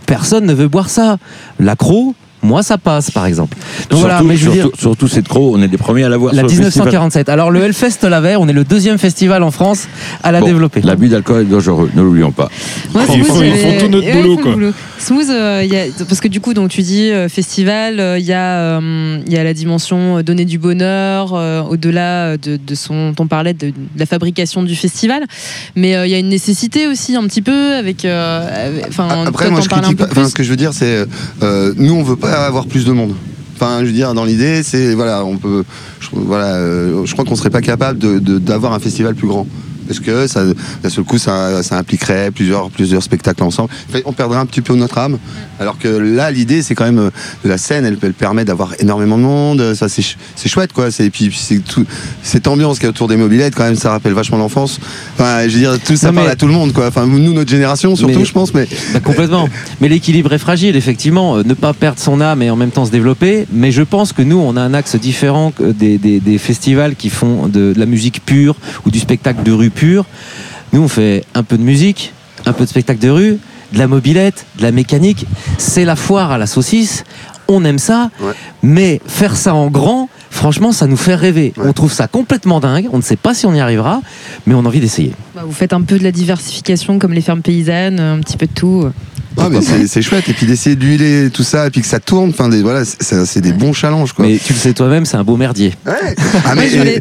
Personne ne veut boire ça. L'accro, moi, ça passe, par exemple. Donc surtout, voilà, mais je veux dire. surtout, cette croix, on est les premiers à l'avoir La sur le festival. 1947. Alors le Hellfest l'avait, on est le deuxième festival en France à la Bon, développer. L'abus d'alcool est dangereux, ne l'oublions pas. Moi, Ils Smooth, font- ils font tout notre Ouais, boulot, quoi. boulot. Smooth, euh, y a- parce que du coup, donc tu dis euh, festival, euh, il y a, euh, il y a la dimension donner du bonheur, euh, au-delà de, de son, on parlait de, de la fabrication du festival, mais euh, il y a une nécessité aussi un petit peu avec, euh, avec- enfin, Après, toi, moi, je critique pas. Ce que je veux dire, c'est euh, nous, on veut pas avoir plus de monde. Enfin, je veux dire, dans l'idée, c'est voilà, on peut, je, voilà, euh, je crois qu'on serait pas capable d'avoir un festival plus grand. Parce que ça, d'un seul coup, ça, ça impliquerait plusieurs, plusieurs spectacles ensemble. On perdrait un petit peu notre âme. Alors que là, l'idée, c'est quand même euh, la scène, elle, elle permet d'avoir énormément de monde. Ça, c'est, ch- c'est chouette, quoi. C'est, et puis, c'est tout, cette ambiance qu'il y a autour des mobilettes, quand même, ça rappelle vachement l'enfance. Enfin, je veux dire, tout ça Non, parle à tout le monde, quoi. Enfin, nous, notre génération, surtout, Mais- je pense, mais. Bah, complètement. Mais l'équilibre est fragile, effectivement. Euh, Ne pas perdre son âme et en même temps se développer. Mais je pense que nous, on a un axe différent que des, des- des festivals qui font de, de la musique pure ou du spectacle de rue pure. Nous, on fait un peu de musique, un peu de spectacle de rue, de la mobilette, de la mécanique. C'est la foire à la saucisse. On aime ça. Ouais. Mais faire ça en grand, franchement, ça nous fait rêver. Ouais. On trouve ça complètement dingue. On ne sait pas si on y arrivera, mais on a envie d'essayer. Bah, vous faites un peu de la diversification comme les fermes paysannes, un petit peu de tout. Ah, mais c'est, c'est chouette. Et puis d'essayer d'huiler tout ça, et puis que ça tourne. Enfin, des, voilà, c'est, c'est- c'est des bons challenges, quoi. Mais tu le sais toi-même, c'est un beau merdier. Ouais. Ah, mais, je, voulais,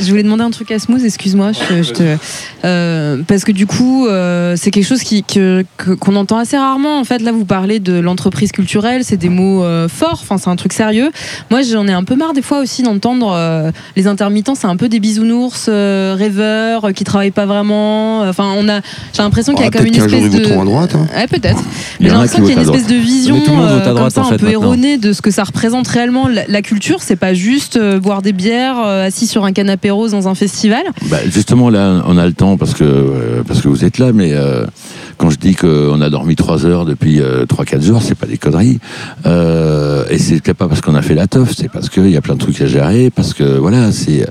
je voulais demander un truc à Smooth, excuse-moi. je- je te- euh, parce que du coup, euh, c'est quelque chose qui, que- que- qu'on entend assez rarement. En fait, là, vous parlez de l'entreprise culturelle, c'est des mots euh, forts, enfin, c'est un truc sérieux. Moi, j'en ai un peu marre des fois aussi d'entendre euh, les intermittents, c'est un peu des bisounours euh, rêveurs euh, qui travaillent pas vraiment. Enfin, on a, j'ai l'impression qu'il y a Ah, comme une espèce de. voteront à droite, hein. Ouais, peut-être. Mais j'ai l'impression qu'il y a une espèce de vision comme ça, un peu erronée de ce que ça représente réellement. La, culture, c'est pas juste boire des bières assis sur un canapé rose dans un festival. Bah, justement, là, on a le temps parce que, parce que vous êtes là, mais euh, quand je dis qu'on a dormi 3 heures depuis 3-4 jours, c'est pas des conneries. Euh, et c'est pas parce qu'on a fait la teuf, c'est parce qu'il y a plein de trucs à gérer, parce que voilà, c'est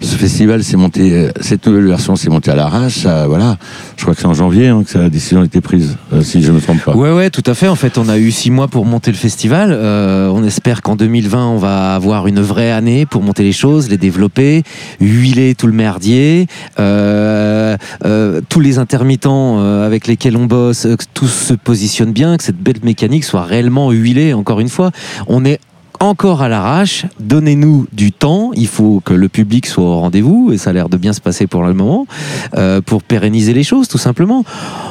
ce festival s'est monté, cette nouvelle version s'est montée à l'arrache. Voilà, je crois que c'est en janvier hein, que la décision a été prise, euh, si je me trompe pas. Ouais, ouais, tout à fait. En fait, on a eu six mois pour monter le festival. Euh, on espère qu'en 2020, on va avoir une vraie année pour monter les choses, les développer, huiler tout le merdier, euh, euh, tous les intermittents euh, avec lesquels on bosse, euh, que tous se positionnent bien, que cette belle mécanique soit réellement huilée. Encore une fois, on est encore à l'arrache, donnez-nous du temps, il faut que le public soit au rendez-vous, et ça a l'air de bien se passer pour le moment, euh, pour pérenniser les choses tout simplement.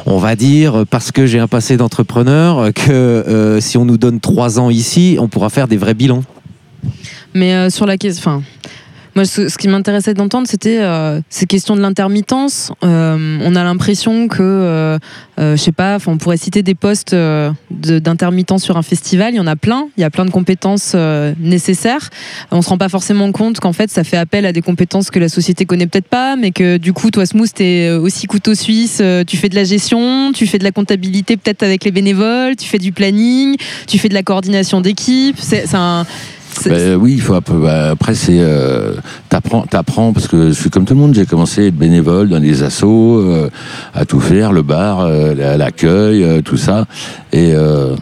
On va dire, parce que j'ai un passé d'entrepreneur, que euh, si on nous donne trois ans ici, on pourra faire des vrais bilans. Mais euh, sur la question. Enfin, moi, ce, ce qui m'intéressait d'entendre, c'était euh, ces questions de l'intermittence. Euh, on a l'impression que, euh, euh, je sais pas, on pourrait citer des postes euh, d'intermittents sur un festival. Il y en a plein. Il y a plein de compétences nécessaires. On se rend pas forcément compte qu'en fait, ça fait appel à des compétences que la société connaît peut-être pas, mais que du coup, toi, Smooth, t'es aussi couteau suisse. tu fais de la gestion, tu fais de la comptabilité peut-être avec les bénévoles, tu fais du planning, tu fais de la coordination d'équipe. C'est un Ben oui, il faut bah, après, c'est euh, t'apprends, t'apprends parce que je suis comme tout le monde. J'ai commencé à être bénévole dans des assos, euh, à tout faire, le bar, euh, la- l'accueil, euh, tout ça, et euh,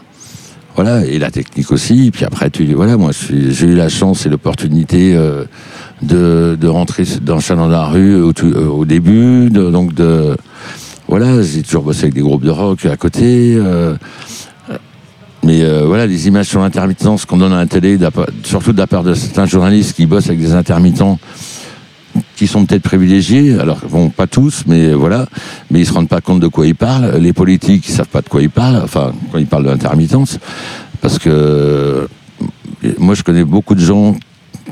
voilà, et la technique aussi. Puis après, tu voilà, moi, j'ai eu la chance et l'opportunité euh, de, de rentrer dans le Chalon la rue au, tout- au début, de- donc de voilà, j'ai toujours bossé avec des groupes de rock à côté. Euh, mais euh, voilà, les images sur l'intermittence qu'on donne à la télé, surtout de la part de certains journalistes qui bossent avec des intermittents qui sont peut-être privilégiés, alors bon, pas tous, mais voilà, mais ils se rendent pas compte de quoi ils parlent. Les politiques, ils savent pas de quoi ils parlent, enfin, quand ils parlent de l'intermittence, parce que euh, moi, je connais beaucoup de gens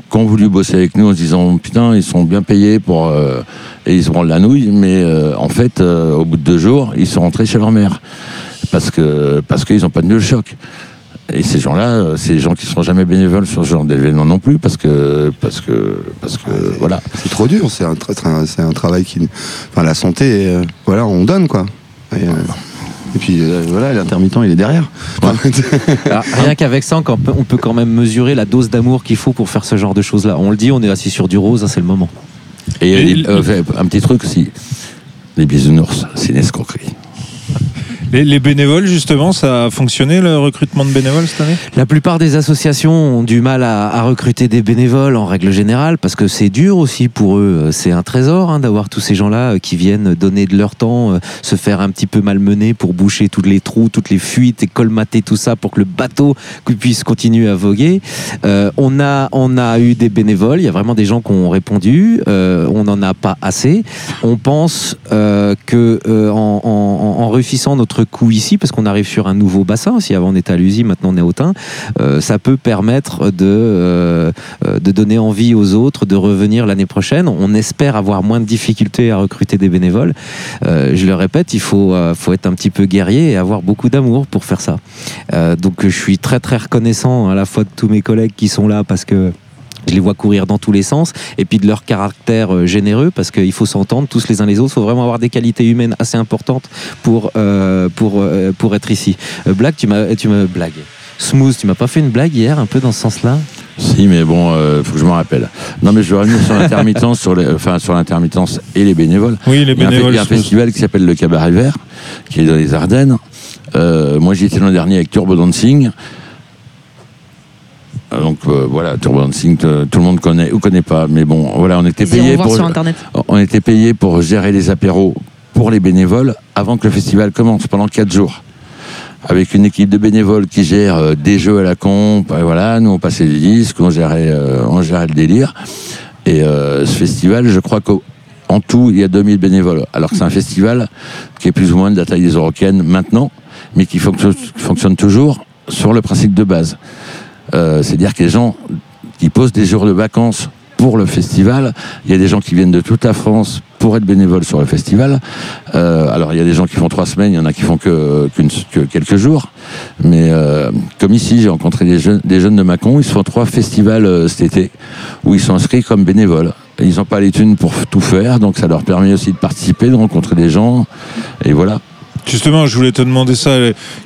qui ont voulu bosser avec nous en se disant putain, ils sont bien payés pour euh, et ils se branlent la nouille, mais euh, en fait, euh, au bout de deux jours, ils sont rentrés chez leur mère parce que parce qu'ils n'ont pas tenu le choc. Et ces gens-là, euh, c'est des gens qui ne seront jamais bénévoles sur ce genre d'événement non plus, parce que parce que parce que voilà. C'est trop dur, c'est un, tra- tra- c'est un travail qui. Enfin, la santé, euh, voilà, on donne quoi. Et, euh, et puis euh, voilà, l'intermittent, il est derrière. Alors, rien qu'avec ça, on peut, on peut quand même mesurer la dose d'amour qu'il faut pour faire ce genre de choses-là. On le dit, on est assis sur du rose, hein, c'est le moment. Et, Et les- il- euh, fait, un petit truc aussi. Les bisounours, c'est une escroquerie. Les, les bénévoles, justement, ça a fonctionné le recrutement de bénévoles cette année? La plupart des associations ont du mal à, recruter des bénévoles en règle générale parce que c'est dur aussi pour eux. C'est un trésor hein, d'avoir tous ces gens-là euh, qui viennent donner de leur temps, euh, se faire un petit peu malmener pour boucher tous les trous, toutes les fuites et colmater tout ça pour que le bateau puisse continuer à voguer. Euh, on, a, on a eu des bénévoles, il y a vraiment des gens qui ont répondu, on n'en a pas assez. On pense que euh, en, en, en enrichissant notre contre-coup ici, parce qu'on arrive sur un nouveau bassin. Si avant on était à l'usine, maintenant on est au Tain, euh, ça peut permettre de, euh, euh, de donner envie aux autres de revenir l'année prochaine. On espère avoir moins de difficultés à recruter des bénévoles. Je le répète, il faut, faut être un petit peu guerrier et avoir beaucoup d'amour pour faire ça. Donc je suis très très reconnaissant à la fois de tous mes collègues qui sont là parce que je les vois courir dans tous les sens et puis de leur caractère euh, généreux parce qu'il faut s'entendre tous les uns les autres. Il faut vraiment avoir des qualités humaines assez importantes pour, euh, pour, euh, pour être ici. Euh, Blague, tu m'as tu m'as blague. Smooth, tu m'as pas fait une blague hier un peu dans ce sens-là? Si, mais bon, euh, faut que je m'en rappelle. Non, mais je vais revenir sur l'intermittence, sur les, enfin sur l'intermittence et les bénévoles. Oui, les Il y a un, bénévoles. il y a un festival qui s'appelle le Cabaret Vert, qui est dans les Ardennes. Euh, moi, j'y étais l'an dernier avec Turbo Dancing. Euh, Donc euh, voilà, Turbo Dancing, t- tout le monde connaît ou connaît pas, mais bon, voilà, on était payé pour sur internet. on était payé pour gérer les apéros pour les bénévoles avant que le festival commence pendant quatre jours. Avec une équipe de bénévoles qui gère euh, des jeux à la comp, et voilà, nous on passait les disques, on gérait, euh, on gérait le délire. Et euh, ce festival, je crois qu'en tout, il y a 2000 bénévoles. Alors que c'est un festival qui est plus ou moins de la taille des Eurocaines maintenant, mais qui fonctionne toujours sur le principe de base. Euh, C'est-à-dire que les gens qui posent des jours de vacances pour le festival, il y a des gens qui viennent de toute la France pour être bénévoles sur le festival. Euh, alors il y a des gens qui font trois semaines, il y en a qui font que, quelques jours. Mais euh, comme ici, j'ai rencontré des jeunes, des jeunes de Mâcon, ils se font trois festivals cet été où ils sont inscrits comme bénévoles. Ils n'ont pas les thunes pour tout faire, donc ça leur permet aussi de participer, de rencontrer des gens. Et voilà. Justement, je voulais te demander ça.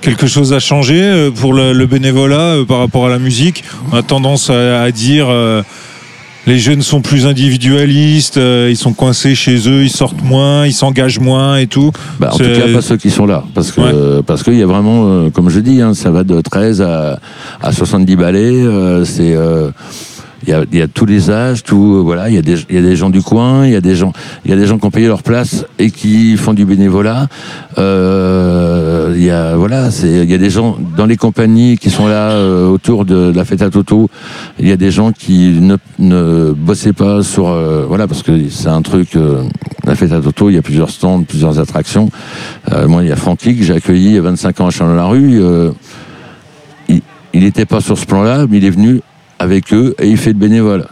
Quelque chose a changé euh, pour le, le bénévolat euh, par rapport à la musique? On a tendance à, à dire euh, les jeunes sont plus individualistes, euh, ils sont coincés chez eux, ils sortent moins, ils s'engagent moins et tout. Bah, en tout cas, pas ceux qui sont là. Parce que Ouais. parce qu'il y a vraiment, euh, comme je dis, hein, ça va de 13 à, à 70 balais. euh, c'est euh, il y, a, y a tous les âges, tout euh, voilà. Il y a des y a des gens du coin, il y a des gens il y a des gens qui ont payé leur place et qui font du bénévolat. Euh, Il y a voilà, il y a des gens dans les compagnies qui sont là euh, autour de, la fête à Toto. Il y a des gens qui ne, ne bossaient pas sur euh, voilà parce que c'est un truc. euh, la fête à Toto, il y a plusieurs stands, plusieurs attractions. Euh, moi, il y a Francky que j'ai accueilli il y a 25 ans à Chalon-la-Rue. Euh, il n'était pas sur ce plan-là, mais il est venu avec eux et il fait de bénévole.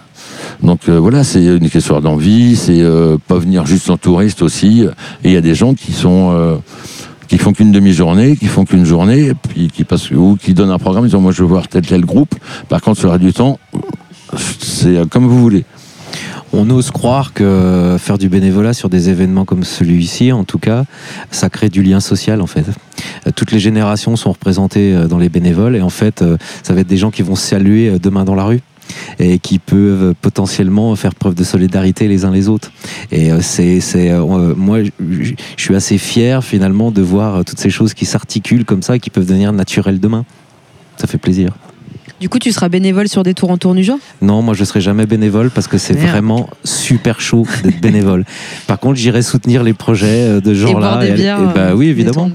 Donc euh, voilà, c'est une histoire d'envie, c'est euh, pas venir juste en touriste aussi. Et il y a des gens qui sont euh, qui font qu'une demi-journée, qui font qu'une journée, puis qui passent ou qui donnent un programme, ils disent moi je veux voir tel tel groupe. Par contre, sur du temps, c'est euh, comme vous voulez. On ose croire que faire du bénévolat sur des événements comme celui-ci, en tout cas, ça crée du lien social en fait. Toutes les générations sont représentées euh, dans les bénévoles et en fait, euh, ça va être des gens qui vont se saluer euh, demain dans la rue et qui peuvent potentiellement faire preuve de solidarité les uns les autres. Et c'est, c'est, moi, je suis assez fier finalement de voir toutes ces choses qui s'articulent comme ça et qui peuvent devenir naturelles demain. Ça fait plaisir. Du coup, tu seras bénévole sur des tours en tournugeant Non, moi je serai jamais bénévole parce que c'est vraiment super chaud d'être bénévole. Par contre, j'irai soutenir les projets euh, de et genre-là. des aller- bières. et bah euh, oui, évidemment.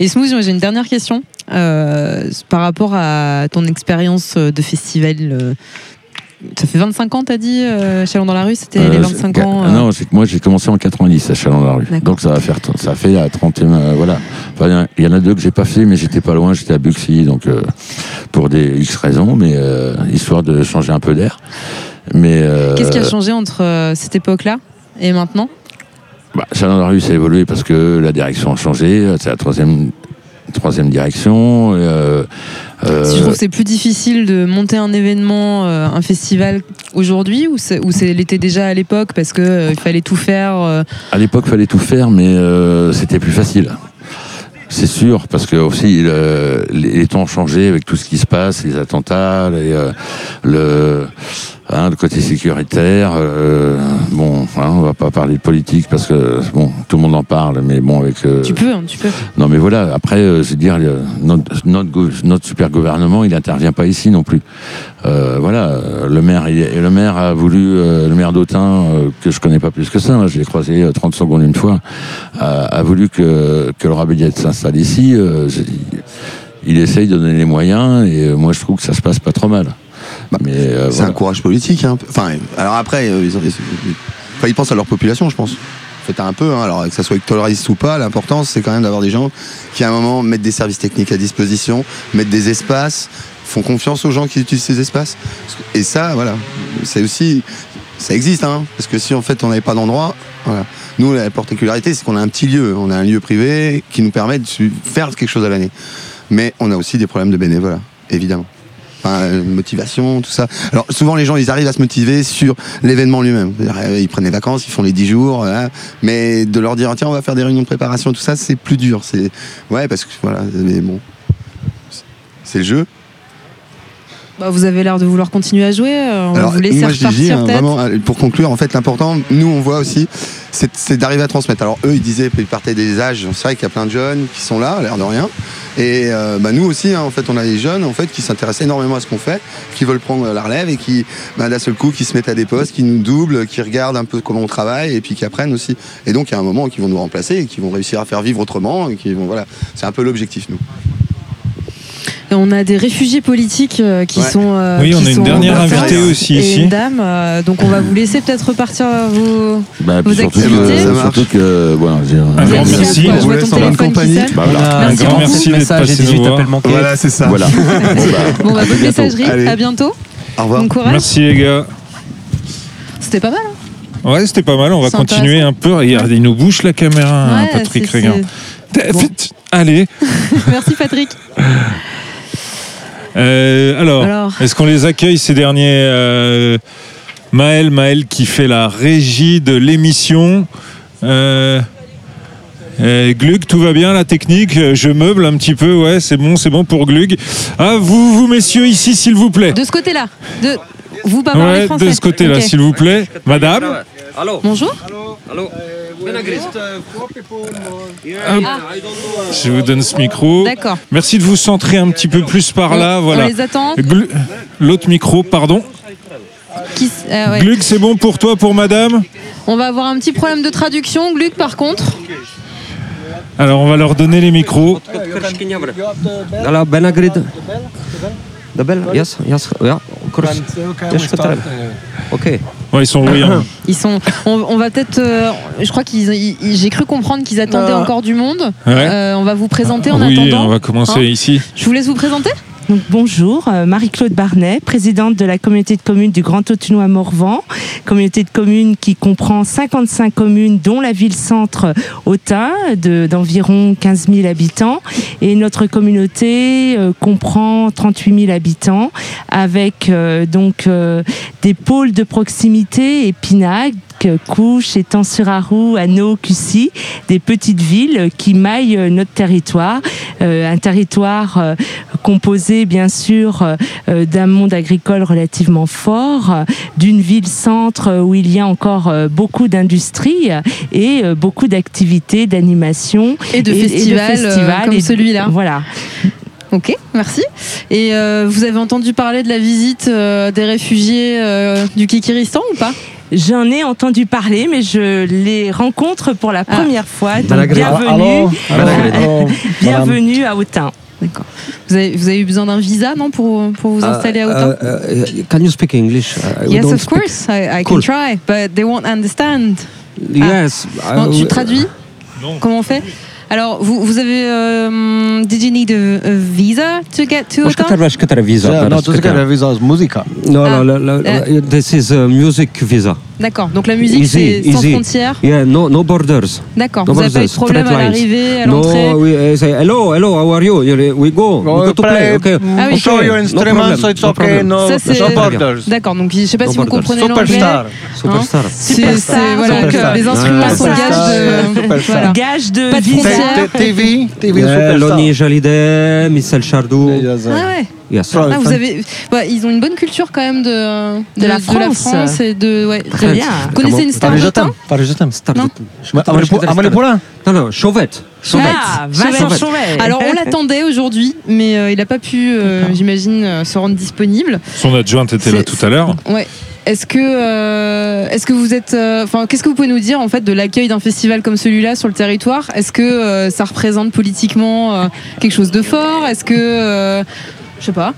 Et Smooth, j'ai une dernière question euh, par rapport à ton expérience de festival. Euh, ça fait 25 ans, t'as dit, euh, Chalon dans la rue C'était les Euh, 25 c'est- ans euh, Non, c'est que moi j'ai commencé en 90 à Chalon-la-Rue. D'accord. Donc ça va faire, ça fait à 30 euh, voilà. Enfin, il y en a deux que j'ai pas fait, mais j'étais pas loin, j'étais à Buxy, donc euh, pour des X raisons, mais euh, histoire de changer un peu d'air. Mais euh, Qu'est-ce qui a changé entre euh, cette époque-là et maintenant? Bah, Chalon-la-Rue s'est évolué parce que la direction a changé, c'est la troisième troisième direction. euh, euh, Si je trouve que c'est plus difficile de monter un événement, euh, un festival aujourd'hui, ou c'est ou c'est l'était déjà à l'époque parce que il fallait tout faire. À l'époque, fallait tout faire, mais c'était plus facile. C'est sûr, parce que aussi le- les, temps ont changé avec tout ce qui se passe, les attentats, les, le, hein, le côté sécuritaire. euh, bon, hein, on va pas parler de politique parce que bon, tout le monde en parle, mais bon, avec. euh, Tu peux, hein, tu peux. non, mais voilà. Après, euh, je veux dire, notre, notre, notre super gouvernement, il n'intervient pas ici non plus. Euh, voilà, le maire, il, le maire a voulu, euh, le maire d'Autun, euh, que je connais pas plus que ça, hein, je l'ai croisé euh, 30 secondes une fois, a, a voulu que, que le Rabelliette s'installe ici. euh, je il essaye de donner les moyens et moi je trouve que ça se passe pas trop mal. Bah, mais euh, C'est voilà. un courage politique. Hein. Enfin, alors après, euh, ils, ont- ils- enfin, ils pensent à leur population, je pense. fait un peu, hein, alors que ça soit électoraliste ou pas, l'important c'est quand même d'avoir des gens qui à un moment mettent des services techniques à disposition, mettent des espaces, font confiance aux gens qui utilisent ces espaces. Et ça, voilà, c'est aussi, ça existe, hein, parce que si en fait on n'avait pas d'endroit, voilà. Nous, la particularité, c'est qu'on a un petit lieu, on a un lieu privé qui nous permet de faire quelque chose à l'année. Mais on a aussi des problèmes de bénévolat, évidemment. Euh, motivation, tout ça. Alors souvent les gens ils arrivent à se motiver sur l'événement lui-même. Euh, Ils prennent les vacances, ils font les 10 jours, mais de leur dire tiens on va faire des réunions de préparation, tout ça c'est plus dur. C'est ouais parce que voilà, mais bon, c'est le jeu. Bah, vous avez l'air de vouloir continuer à jouer. euh, On va Alors, vous laisser moi, je dis, hein, vraiment, euh, pour conclure, en fait, l'important, nous, on voit aussi, c'est c'est d'arriver à transmettre. Alors, eux, ils disaient, ils partaient des âges. C'est vrai qu'il y a plein de jeunes qui sont là, à l'air de rien. Et euh, bah, nous aussi, hein, en fait, on a des jeunes, en fait, qui s'intéressent énormément à ce qu'on fait, qui veulent prendre la relève et qui, bah, d'un seul coup, qui se mettent à des postes, qui nous doublent, qui regardent un peu comment on travaille et puis qui apprennent aussi. Et donc, il y a un moment qui vont nous remplacer et qui vont réussir à faire vivre autrement. Et qui vont, voilà, c'est un peu l'objectif, nous. Et on a des réfugiés politiques euh, qui Ouais. sont. euh, Oui, on a une dernière en invitée aussi Et ici. une dame. euh, donc on va vous laisser peut-être repartir à vos. Bah, Vos surtout, activités. que, surtout que voilà, j'ai Un grand merci. On je vous vois laisse ton en bonne téléphone qui compagnie. Bah, voilà. Un Merci grand merci d'être message et passé 18 nous voir. appels manqués. Voilà, c'est ça. Voilà. Bon, bah, bah, à bonne bientôt. messagerie. Allez. À bientôt. Au revoir. Bon courage. Merci les gars. C'était pas mal. hein Ouais, c'était pas mal. On va continuer un peu. Regardez, il nous bouge la caméra, hein, Ouais, Patrick. Regarde. Bon. Allez. Merci Patrick. Euh, alors, Alors. est-ce qu'on les accueille ces derniers euh, Maël, Maël qui fait la régie de l'émission. Euh, euh, Glug, tout va bien, la technique Je meuble un petit peu, ouais, c'est bon, c'est bon pour Glug. Ah, vous, vous messieurs, ici, s'il vous plaît. De ce côté-là. De... Vous Ouais, français. de ce côté-là, s'il vous plaît. Madame Bonjour. Je vous donne ce micro. D'accord. Merci de vous centrer un petit peu plus par là, On- voilà. On les attend. Glu- L'autre micro, pardon. Qui s- ah ouais. Glug, c'est bon pour toi, pour madame On va avoir un petit problème de traduction. Gluck, par contre. Alors, on va leur donner les micros. Alors, Ben Agrid. Dabel, yes, yes, yeah, of course. Yes, Qatar. Ok. Ouais, ils sont bruyants. Ils sont. On, on va peut-être. euh, je crois qu'ils. ils- ils- J'ai cru comprendre qu'ils attendaient Euh. encore du monde. Ouais. Euh, on va vous présenter en oui, attendant. on va commencer Hein ici. Je vous laisse vous présenter. Bonjour, euh, Marie-Claude Barnet, présidente de la communauté de communes du Grand Autunois Morvan, communauté de communes qui comprend 55 communes, dont la ville-centre Autun, de- d'environ 15 000 habitants. Et notre communauté euh, comprend 38 000 habitants, avec euh, donc euh, des pôles de proximité, Épinac, Couche, Étang-sur-Arroux, Anneau, Cussy, des petites villes qui maillent euh, notre territoire, Euh, un territoire euh, composé bien sûr d'un monde agricole relativement fort, d'une ville-centre où il y a encore beaucoup d'industrie euh, et beaucoup d'activités, d'animation Et de festivals, euh, festivals comme et- celui-là. Voilà. Ok, merci. Et euh, vous avez entendu parler de la visite euh, des réfugiés euh, du Kikiristan ou pas? J'en ai entendu parler, mais je les rencontre pour la Ah. première fois. Donc, bienvenue, Allô bienvenue à Autun. D'accord. Vous avez, vous avez eu besoin d'un visa, non, pour, pour vous installer à Autun? can you speak English? Uh, we Yes, of speak- course, I, I Cool. can try, but they won't understand. Yes. Non, uh, tu traduis? Non. Comment on fait? Alors, vous, avez. Um, did you need a, visa to get to visa. Yeah, no, to get a visa musica. No, no, no, no, no, this is a music visa. D'accord, donc la musique, Easy, c'est sans easy. frontières. Yeah, no, no borders. D'accord, No vous n'avez pas eu de problème à l'arrivée, à l'entrée No, we uh, say hello, hello, how are you? We go, we go to play. Okay? Ah oui. show your instruments so it's no okay no, Ça, c'est- no borders D'accord, donc je ne sais pas No si vous comprenez l'anglais. superstar Superstar. C'est, Superstar, c'est- voilà, que les instruments sont gages de. Gage de Pas de TV TV Yeah, superstar Loni Michel Chardou. Ah ouais. Yes. Ah, vous avez, ouais, ils ont une bonne culture quand même de, De la France. et de. Ouais, Très de- bien. Vous connaissez une star d'Autun t'aime Paris je t'aime Star de- Poulain Non, non, Chauvette. Chauvette. Ah, Vincent Chauvet. Chauvet. Alors on l'attendait aujourd'hui, mais euh, il n'a pas pu, euh, j'imagine, euh, se rendre disponible. Son adjointe était là tout à l'heure. Ouais. Est-ce que, euh, est-ce que vous êtes, euh, enfin, qu'est-ce que vous pouvez nous dire en fait de l'accueil d'un festival comme celui-là sur le territoire? Est-ce que euh, ça représente politiquement euh, quelque chose de fort? Est-ce que, euh, je sais pas.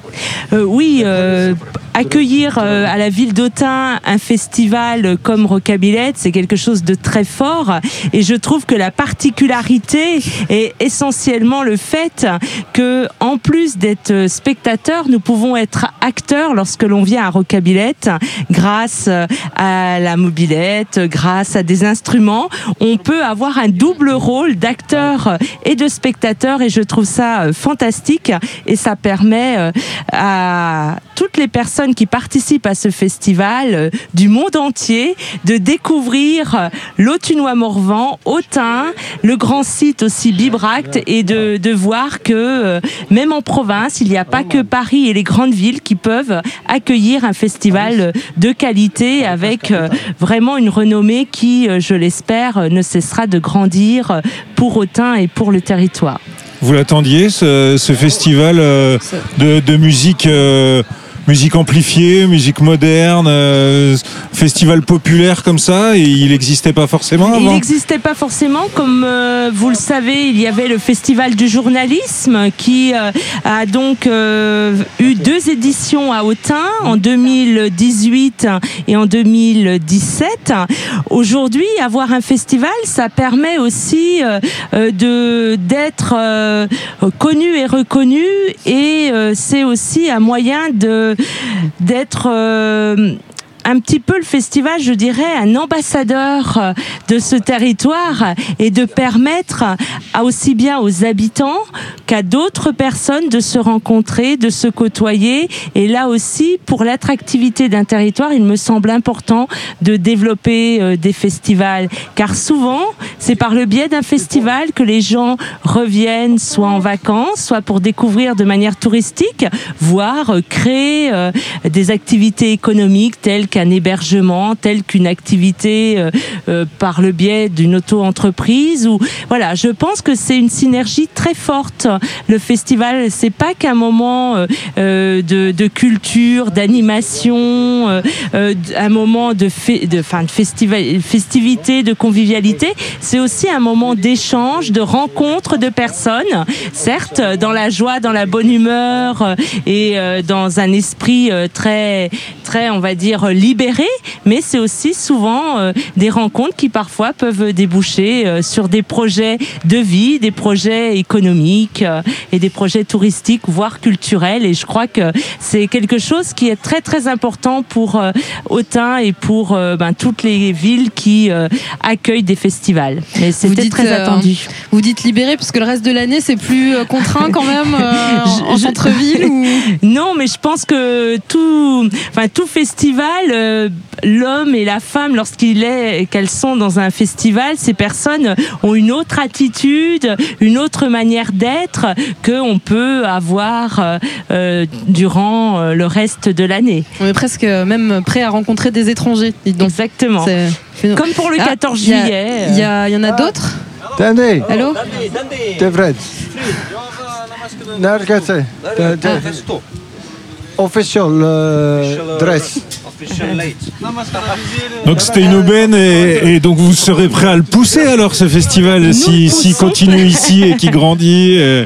Euh, oui, euh, accueillir euh, à la ville d'Autun un festival comme Rocabillette, c'est quelque chose de très fort. Et je trouve que la particularité est essentiellement le fait que, en plus d'être spectateur, nous pouvons être acteurs lorsque l'on vient à Rocabillette, grâce à la mobilette, grâce à des instruments. On peut avoir un double rôle d'acteur et de spectateur, et je trouve ça fantastique. Et ça permet euh, à toutes les personnes qui participent à ce festival euh, du monde entier de découvrir euh, l'Autunois-Morvan, Autun, le grand site aussi Bibract et de, de voir que même en province, il n'y a pas que Paris et les grandes villes qui peuvent accueillir un festival de qualité avec euh, vraiment une renommée qui, je l'espère, ne cessera de grandir pour Autun et pour le territoire. Vous l'attendiez, ce, ce festival euh, de, de musique, euh, musique amplifiée, musique moderne, euh, festival populaire comme ça, et il n'existait pas forcément Il avant n'existait pas forcément, comme euh, vous le savez, il y avait le Festival du journalisme qui euh, a donc euh, eu deux éditions à Autun en 2018 et en 2017. Aujourd'hui, avoir un festival, ça permet aussi euh, euh, de d'être euh, connu et reconnu et euh, c'est aussi un moyen de d'être euh, un petit peu le festival, je dirais, un ambassadeur euh, de ce territoire et de permettre à aussi bien aux habitants qu'à d'autres personnes de se rencontrer, de se côtoyer. Et là aussi, pour l'attractivité d'un territoire, il me semble important de développer euh, des festivals. Car souvent, c'est par le biais d'un festival que les gens reviennent soit en vacances, soit pour découvrir de manière touristique, voire euh, créer des activités économiques telles qu'un hébergement, telle qu'une activité euh, euh, par le biais d'une auto-entreprise. Ou voilà, je pense que c'est une synergie très forte. Le festival, c'est pas qu'un moment euh, de, culture, d'animation, un moment de, fe- de, de festival, festivité, de convivialité. C'est aussi un moment d'échange, de rencontre de personnes, certes dans la joie, dans la bonne humeur et dans un esprit très, très, on va dire libéré, mais c'est aussi souvent euh, des rencontres qui parfois peuvent déboucher euh, sur des projets de vie, des projets économiques euh, et des projets touristiques, voire culturels. Et je crois que c'est quelque chose qui est très très important pour Autun et pour ben, toutes les villes qui accueillent des festivals. Mais c'était très attendu. Vous dites libéré parce que le reste de l'année c'est plus contraint quand même en, centre-ville ou Non, mais je pense que tout, enfin tout festival, euh, l'homme et la femme, lorsqu'il est, qu'elles sont dans un festival, ces personnes ont une autre attitude, une autre manière d'être que on peut avoir euh, euh, durant euh, le reste de l'année. on est presque même prêt à rencontrer des étrangers. donc. Exactement. Comme pour le Ah, 14 il y a- juillet. Il y, a- il y en a d'autres Dandy, Allô? Det- det- Official dress. Donc c'était une aubaine et, et donc vous serez prêt à le pousser alors ce festival si- s'il poussons. continue ici et qui grandit. euh.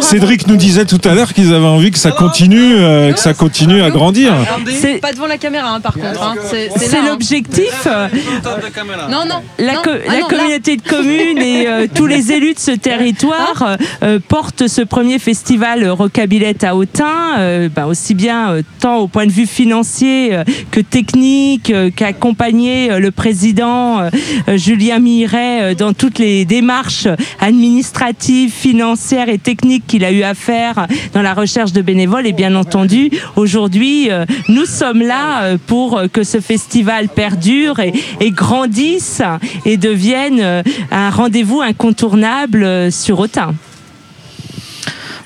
Cédric nous disait tout à l'heure qu'ils avaient envie que ça continue, euh, que ça continue à grandir. C'est- Pas devant la caméra hein, par contre. hein. C'est là, hein. l'objectif. euh, Non, non. La, co- Ah la non, là. communauté de communes et euh, tous les élus de ce territoire euh, euh, portent ce premier festival Rocabillette à Autun, euh, bah, aussi bien euh, tant au point de vue financier euh, que technique, euh, qu'a accompagné euh, le président euh, Julien Miret dans toutes les démarches administratives, financières et techniques qu'il a eu à faire dans la recherche de bénévoles. Et bien entendu, aujourd'hui, nous sommes là pour que ce festival perdure et, et grandisse et devienne un rendez-vous incontournable sur Autun.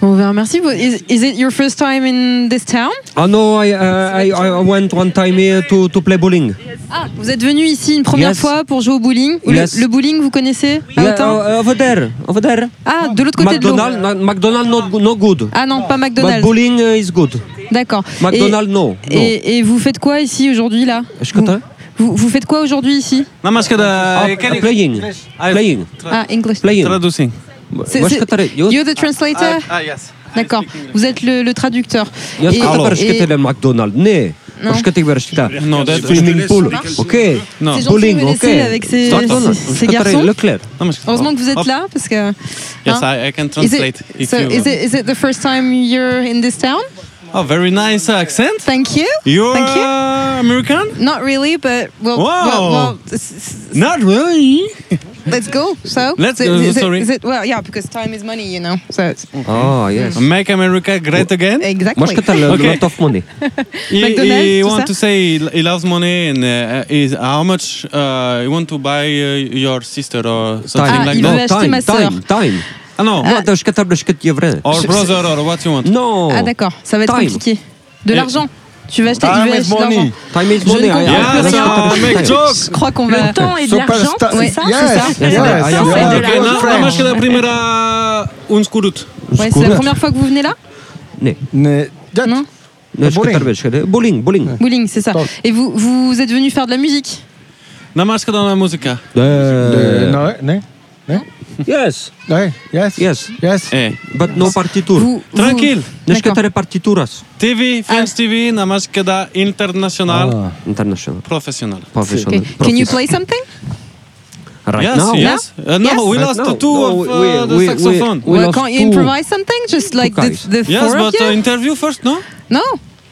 Bon, ben, merci. Vous- Is, is it your first time in this town? Oh no, I, uh, I I went one time here to, to play bowling. Ah, vous êtes venu ici une première Yes. fois pour jouer au bowling? Le- Yes. Le, bowling, vous connaissez Yeah, uh, over there, over there. Ah, de l'autre côté de l'eau. McDonald's, not, McDonald's not, no good. Ah non, pas But McDonald's. bowling uh, is good. D'accord. McDonald's, no. no. Et, et vous faites quoi ici aujourd'hui là? Escuta? vous, vous faites quoi aujourd'hui ici? Ah, playing. Playing. Ah, English. Playing. Traducing. You're the translator Ah, yes. D'accord. Vous êtes le, le traducteur. Non. Non, swimming pool. Ok? Non. Bowling, ok? avec ces, Heureusement que vous êtes là parce que. Yes. Hein? I, can Is it, so is, it, is it the first time you're in this town? Oh, very nice accent. Thank you. You're uh, American? Not really, but well, Wow. Not really let's go. So let's go. Is, sorry. Is it, well, yeah, because time is money, you know. So it's. Oh yes. Make America great again? Exactly. Moi, okay. lot of money. he, he want to say he loves money and uh, is how much uh, you want to buy uh, your sister or something time. like ah, that? No, time, time, time. Ah non. Moi, je préfère le 4. Or brother or what you want? Non. Ah d'accord. Ça va être compliqué. De euh, l'argent. Tu vas acheter Time du is money. Time is money. Hein. Je crois qu'on va. Le temps et de l'argent, c'est ça C'est ça. la primera un scurut. C'est la première fois que vous venez là Non. Bowling, bowling. Bowling, c'est ça. Et vous, vous êtes venu faire de la musique Namaskar dans la musique. Non, non. Yes. Yes. Yes. Yes. But no partitur. Vous- Tranquil. Deci D'accord. partituras TV, Films ah. TV, Namaskada International Ah. international. Professional. Professional. Can you play something? Right yes, now? yes. Uh, no, Yes. we lost now. two No, of we- uh, the we- we- saxophone. We well, can't you improvise something? Just like the, the yes, four but of uh, but interview first, no? no,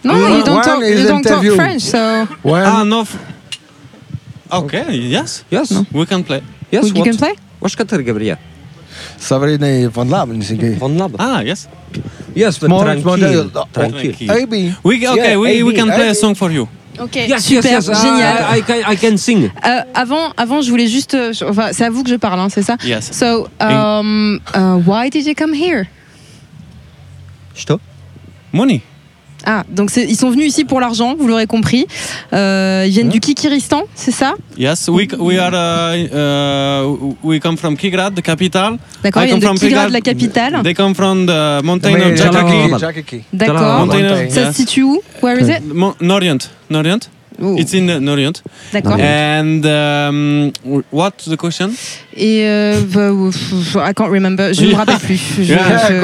no, you don't talk. You don't talk French, so When, Ah, no. okay, yes. Yes. We can play. Yes. We what? can play. واش كتر قبريا Sabrina van Laben is een فون لاب Ah, yes. يس Small ترانكيل model. ترانكيل AB. We okay, Yeah, we, we AB, can play a AB. song for you. Ok, Yes, super, yes, yes. génial. I, I can, I can sing. Euh, avant, avant, je voulais juste. euh, je- enfin, c'est à vous que je parle, hein, c'est ça. Yes. So, um, uh, why did you come here? شتو Money. Ah, donc ils sont venus ici pour l'argent, vous l'aurez compris. Euh, ils viennent du Kikiristan, c'est ça? Yes, we we are uh, uh, we come from Kigrad, the capital. D'accord, ils viennent come de from Kigrad, Kigrad. la capitale. They come from the mountain of Mais- Jakaki. D'accord. Of-. Ça se situe où? Where is it? Mo- Norient. Norient? Oh, It's in uh, Norient. D'accord. And um, what's the question? Et euh, bah, I can't remember. Je ne me rappelle plus. Je- Yeah. je-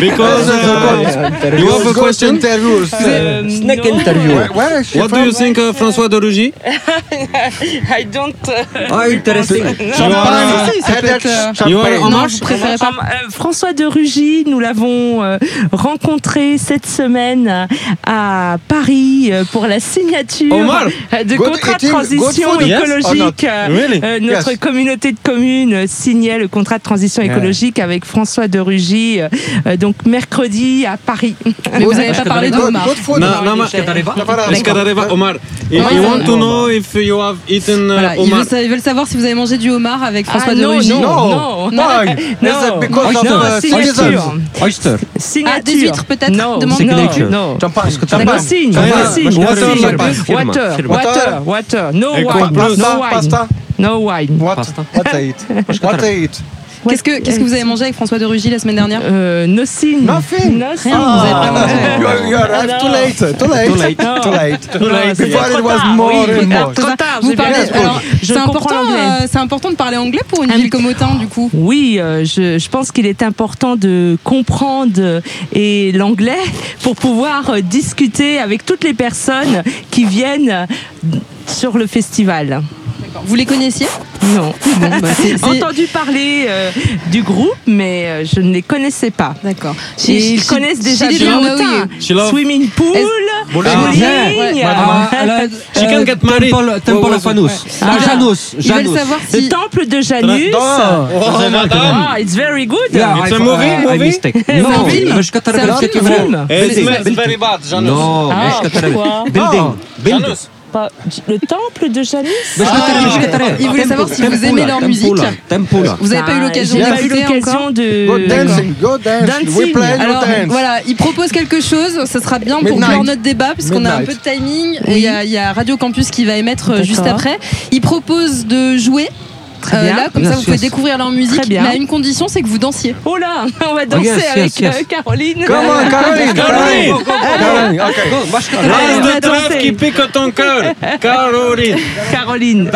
Because uh, you have a question? Euh, Snack non. interview. Where, where What do you think of François de Rugy? I don't. euh, Ah, uh, être, euh, you are Champagne. Je préférais pas. Euh, François de Rugy, nous l'avons euh, rencontré cette semaine à Paris euh, pour la signature. Euh, de Good contrat de eating, transition food, yes écologique. Euh, Really? euh, notre Yes. communauté de communes signait le contrat de transition Yeah. écologique avec François de Rugy, euh, euh, donc mercredi à Paris. Mais vous n'avez pas parlé de Omar. good food. No, no, ma- Escadareva, Omar. If you want to know if you have eaten uh, Omar. ils veulent savoir si vous avez mangé du homard avec François Ah, de non, Rugy. non, No. non, non. Non, citizens? Oyster. Signature. Ah, des huîtres, peut-être? Non, non, non. Champagne. Non, Champagne. signe, China. signe, Water Water, water, water. No Et wine, no Pasta, wine, pasta? no wine. What? What I eat? What I eat? Qu'est-ce que, qu'est-ce que vous avez mangé avec François de Rugy la semaine dernière Euh. Nothing. No signe. Rien, vous avez pas mangé. You are, you arrived Ah, too non. late. Too late. Too late. Too late. Before it was more oui, and more. Trop tard, Vous parlez, bien- alors, je c'est important, euh, c'est important de parler anglais pour une ville comme Autun, du coup. Oui, euh, je, je pense qu'il est important de comprendre euh, et l'anglais pour pouvoir euh, discuter avec toutes les personnes qui viennent sur le festival. Vous les connaissiez Non. Bon, bah, c'est- c'est- Entendu parler euh, du groupe, mais euh, je ne les connaissais pas. D'accord. Et ils connaissent déjà she bien didn't know Autun. She love- Swimming pool, Bowling. bowling. Ouais. Ah, elle- She can euh, get married. Temple, temple of Janus. Ah. Ah, Janus. Ils veulent Janus. savoir Le si. temple de Janus. Oh, madame. Ah, it's very good. Yeah, It's I- a movie, I- I movie? mistake. C'est No, un film باش كتر C'est un بالك film. كيفرق. It Building, smells building. very bad, Janus. No, Ah, باش كتر pourquoi building. Building. Janus. le temple de Janis ah. Ils voulaient savoir si vous aimez leur musique. Vous n'avez pas eu ah, l'occasion d'écouter encore de... Go dancing, go dancing. Alors, voilà, ils proposent quelque chose, ça sera bien pour clore notre débat parce qu'on a un peu de timing. Et il y, a Radio Campus qui va émettre juste après. Ils proposent de jouer Très Euh, bien. là, comme ça, Yes, vous pouvez découvrir leur musique. Très bien. Mais à une condition, c'est que vous dansiez. Oh là, on va danser yes, avec yes, yes. euh, Caroline. Come on, Caroline, Caroline. Caroline, va de trèfle qui pique ton cœur. Caroline. Caroline.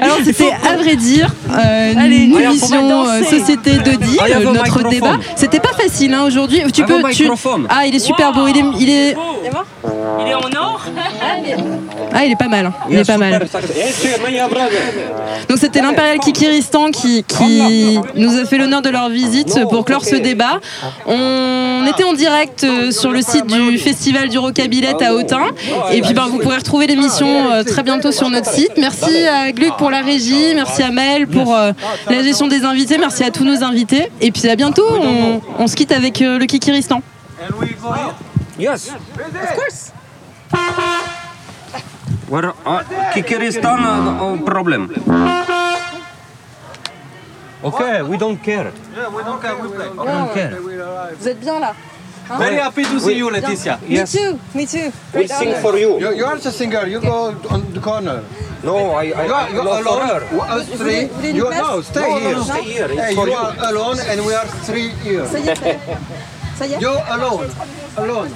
Alors, c'était à vrai dire euh, Allez, une émission euh. Société de Deal, I have a notre microphone. débat. C'était pas facile hein, aujourd'hui. Tu have peux. tu- microphone. Ah, il est super beau. Il est, il est. Il est en or Ah, il est pas mal. hein. Il est pas mal. Donc c'était l'Impérial Kikiristan qui, qui nous a fait l'honneur de leur visite pour clore ce débat. On était en direct euh, sur le site du Festival du Rocabillette à Autun. Et puis ben, vous pourrez retrouver l'émission euh, très bientôt sur notre site. Merci à Gluck pour la régie, merci à Maël pour euh, la gestion des invités, merci à tous nos invités. Et puis à bientôt, on, se quitte avec le Kikiristan. Yes. Where uh, Kikiristan uh, no problem. Okay, we don't care. we don't care. Vous êtes bien là Very happy to see you, Laetitia. Yes. too, me too. We sing for you. You, you are the singer. You go on the corner. No, I, I, You are, I you are love for alone. her. Us three. You, no, stay No, here. no, stay here. It's Hey, for you you. are alone, and we are three here. You alone. Alone.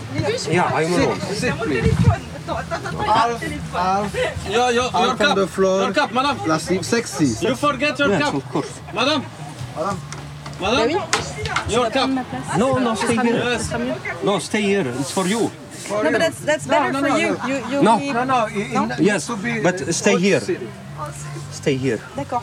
Yeah, I'm alone. Sit, sit, please. Half, half, Your, your, your half on cup. the floor. Your cup, madame. Plastic, sexy. You forget your Yes, cup. of course. Madame. Madame. Your cup. No, no, stay here. Yes. No, stay here. It's for you. No, but that's that's better no, for no, you. no. You you No. No, no. it- it needs Yes, be, but stay here. Stay here. D'accord.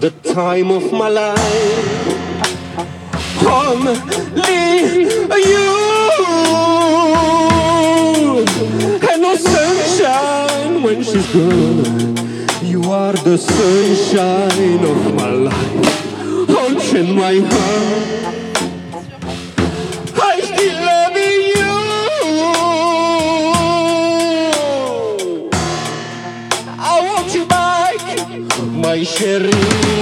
The time of my life. Only you and no sunshine when she's gone. You are the sunshine of my life. In my heart. I my chérie.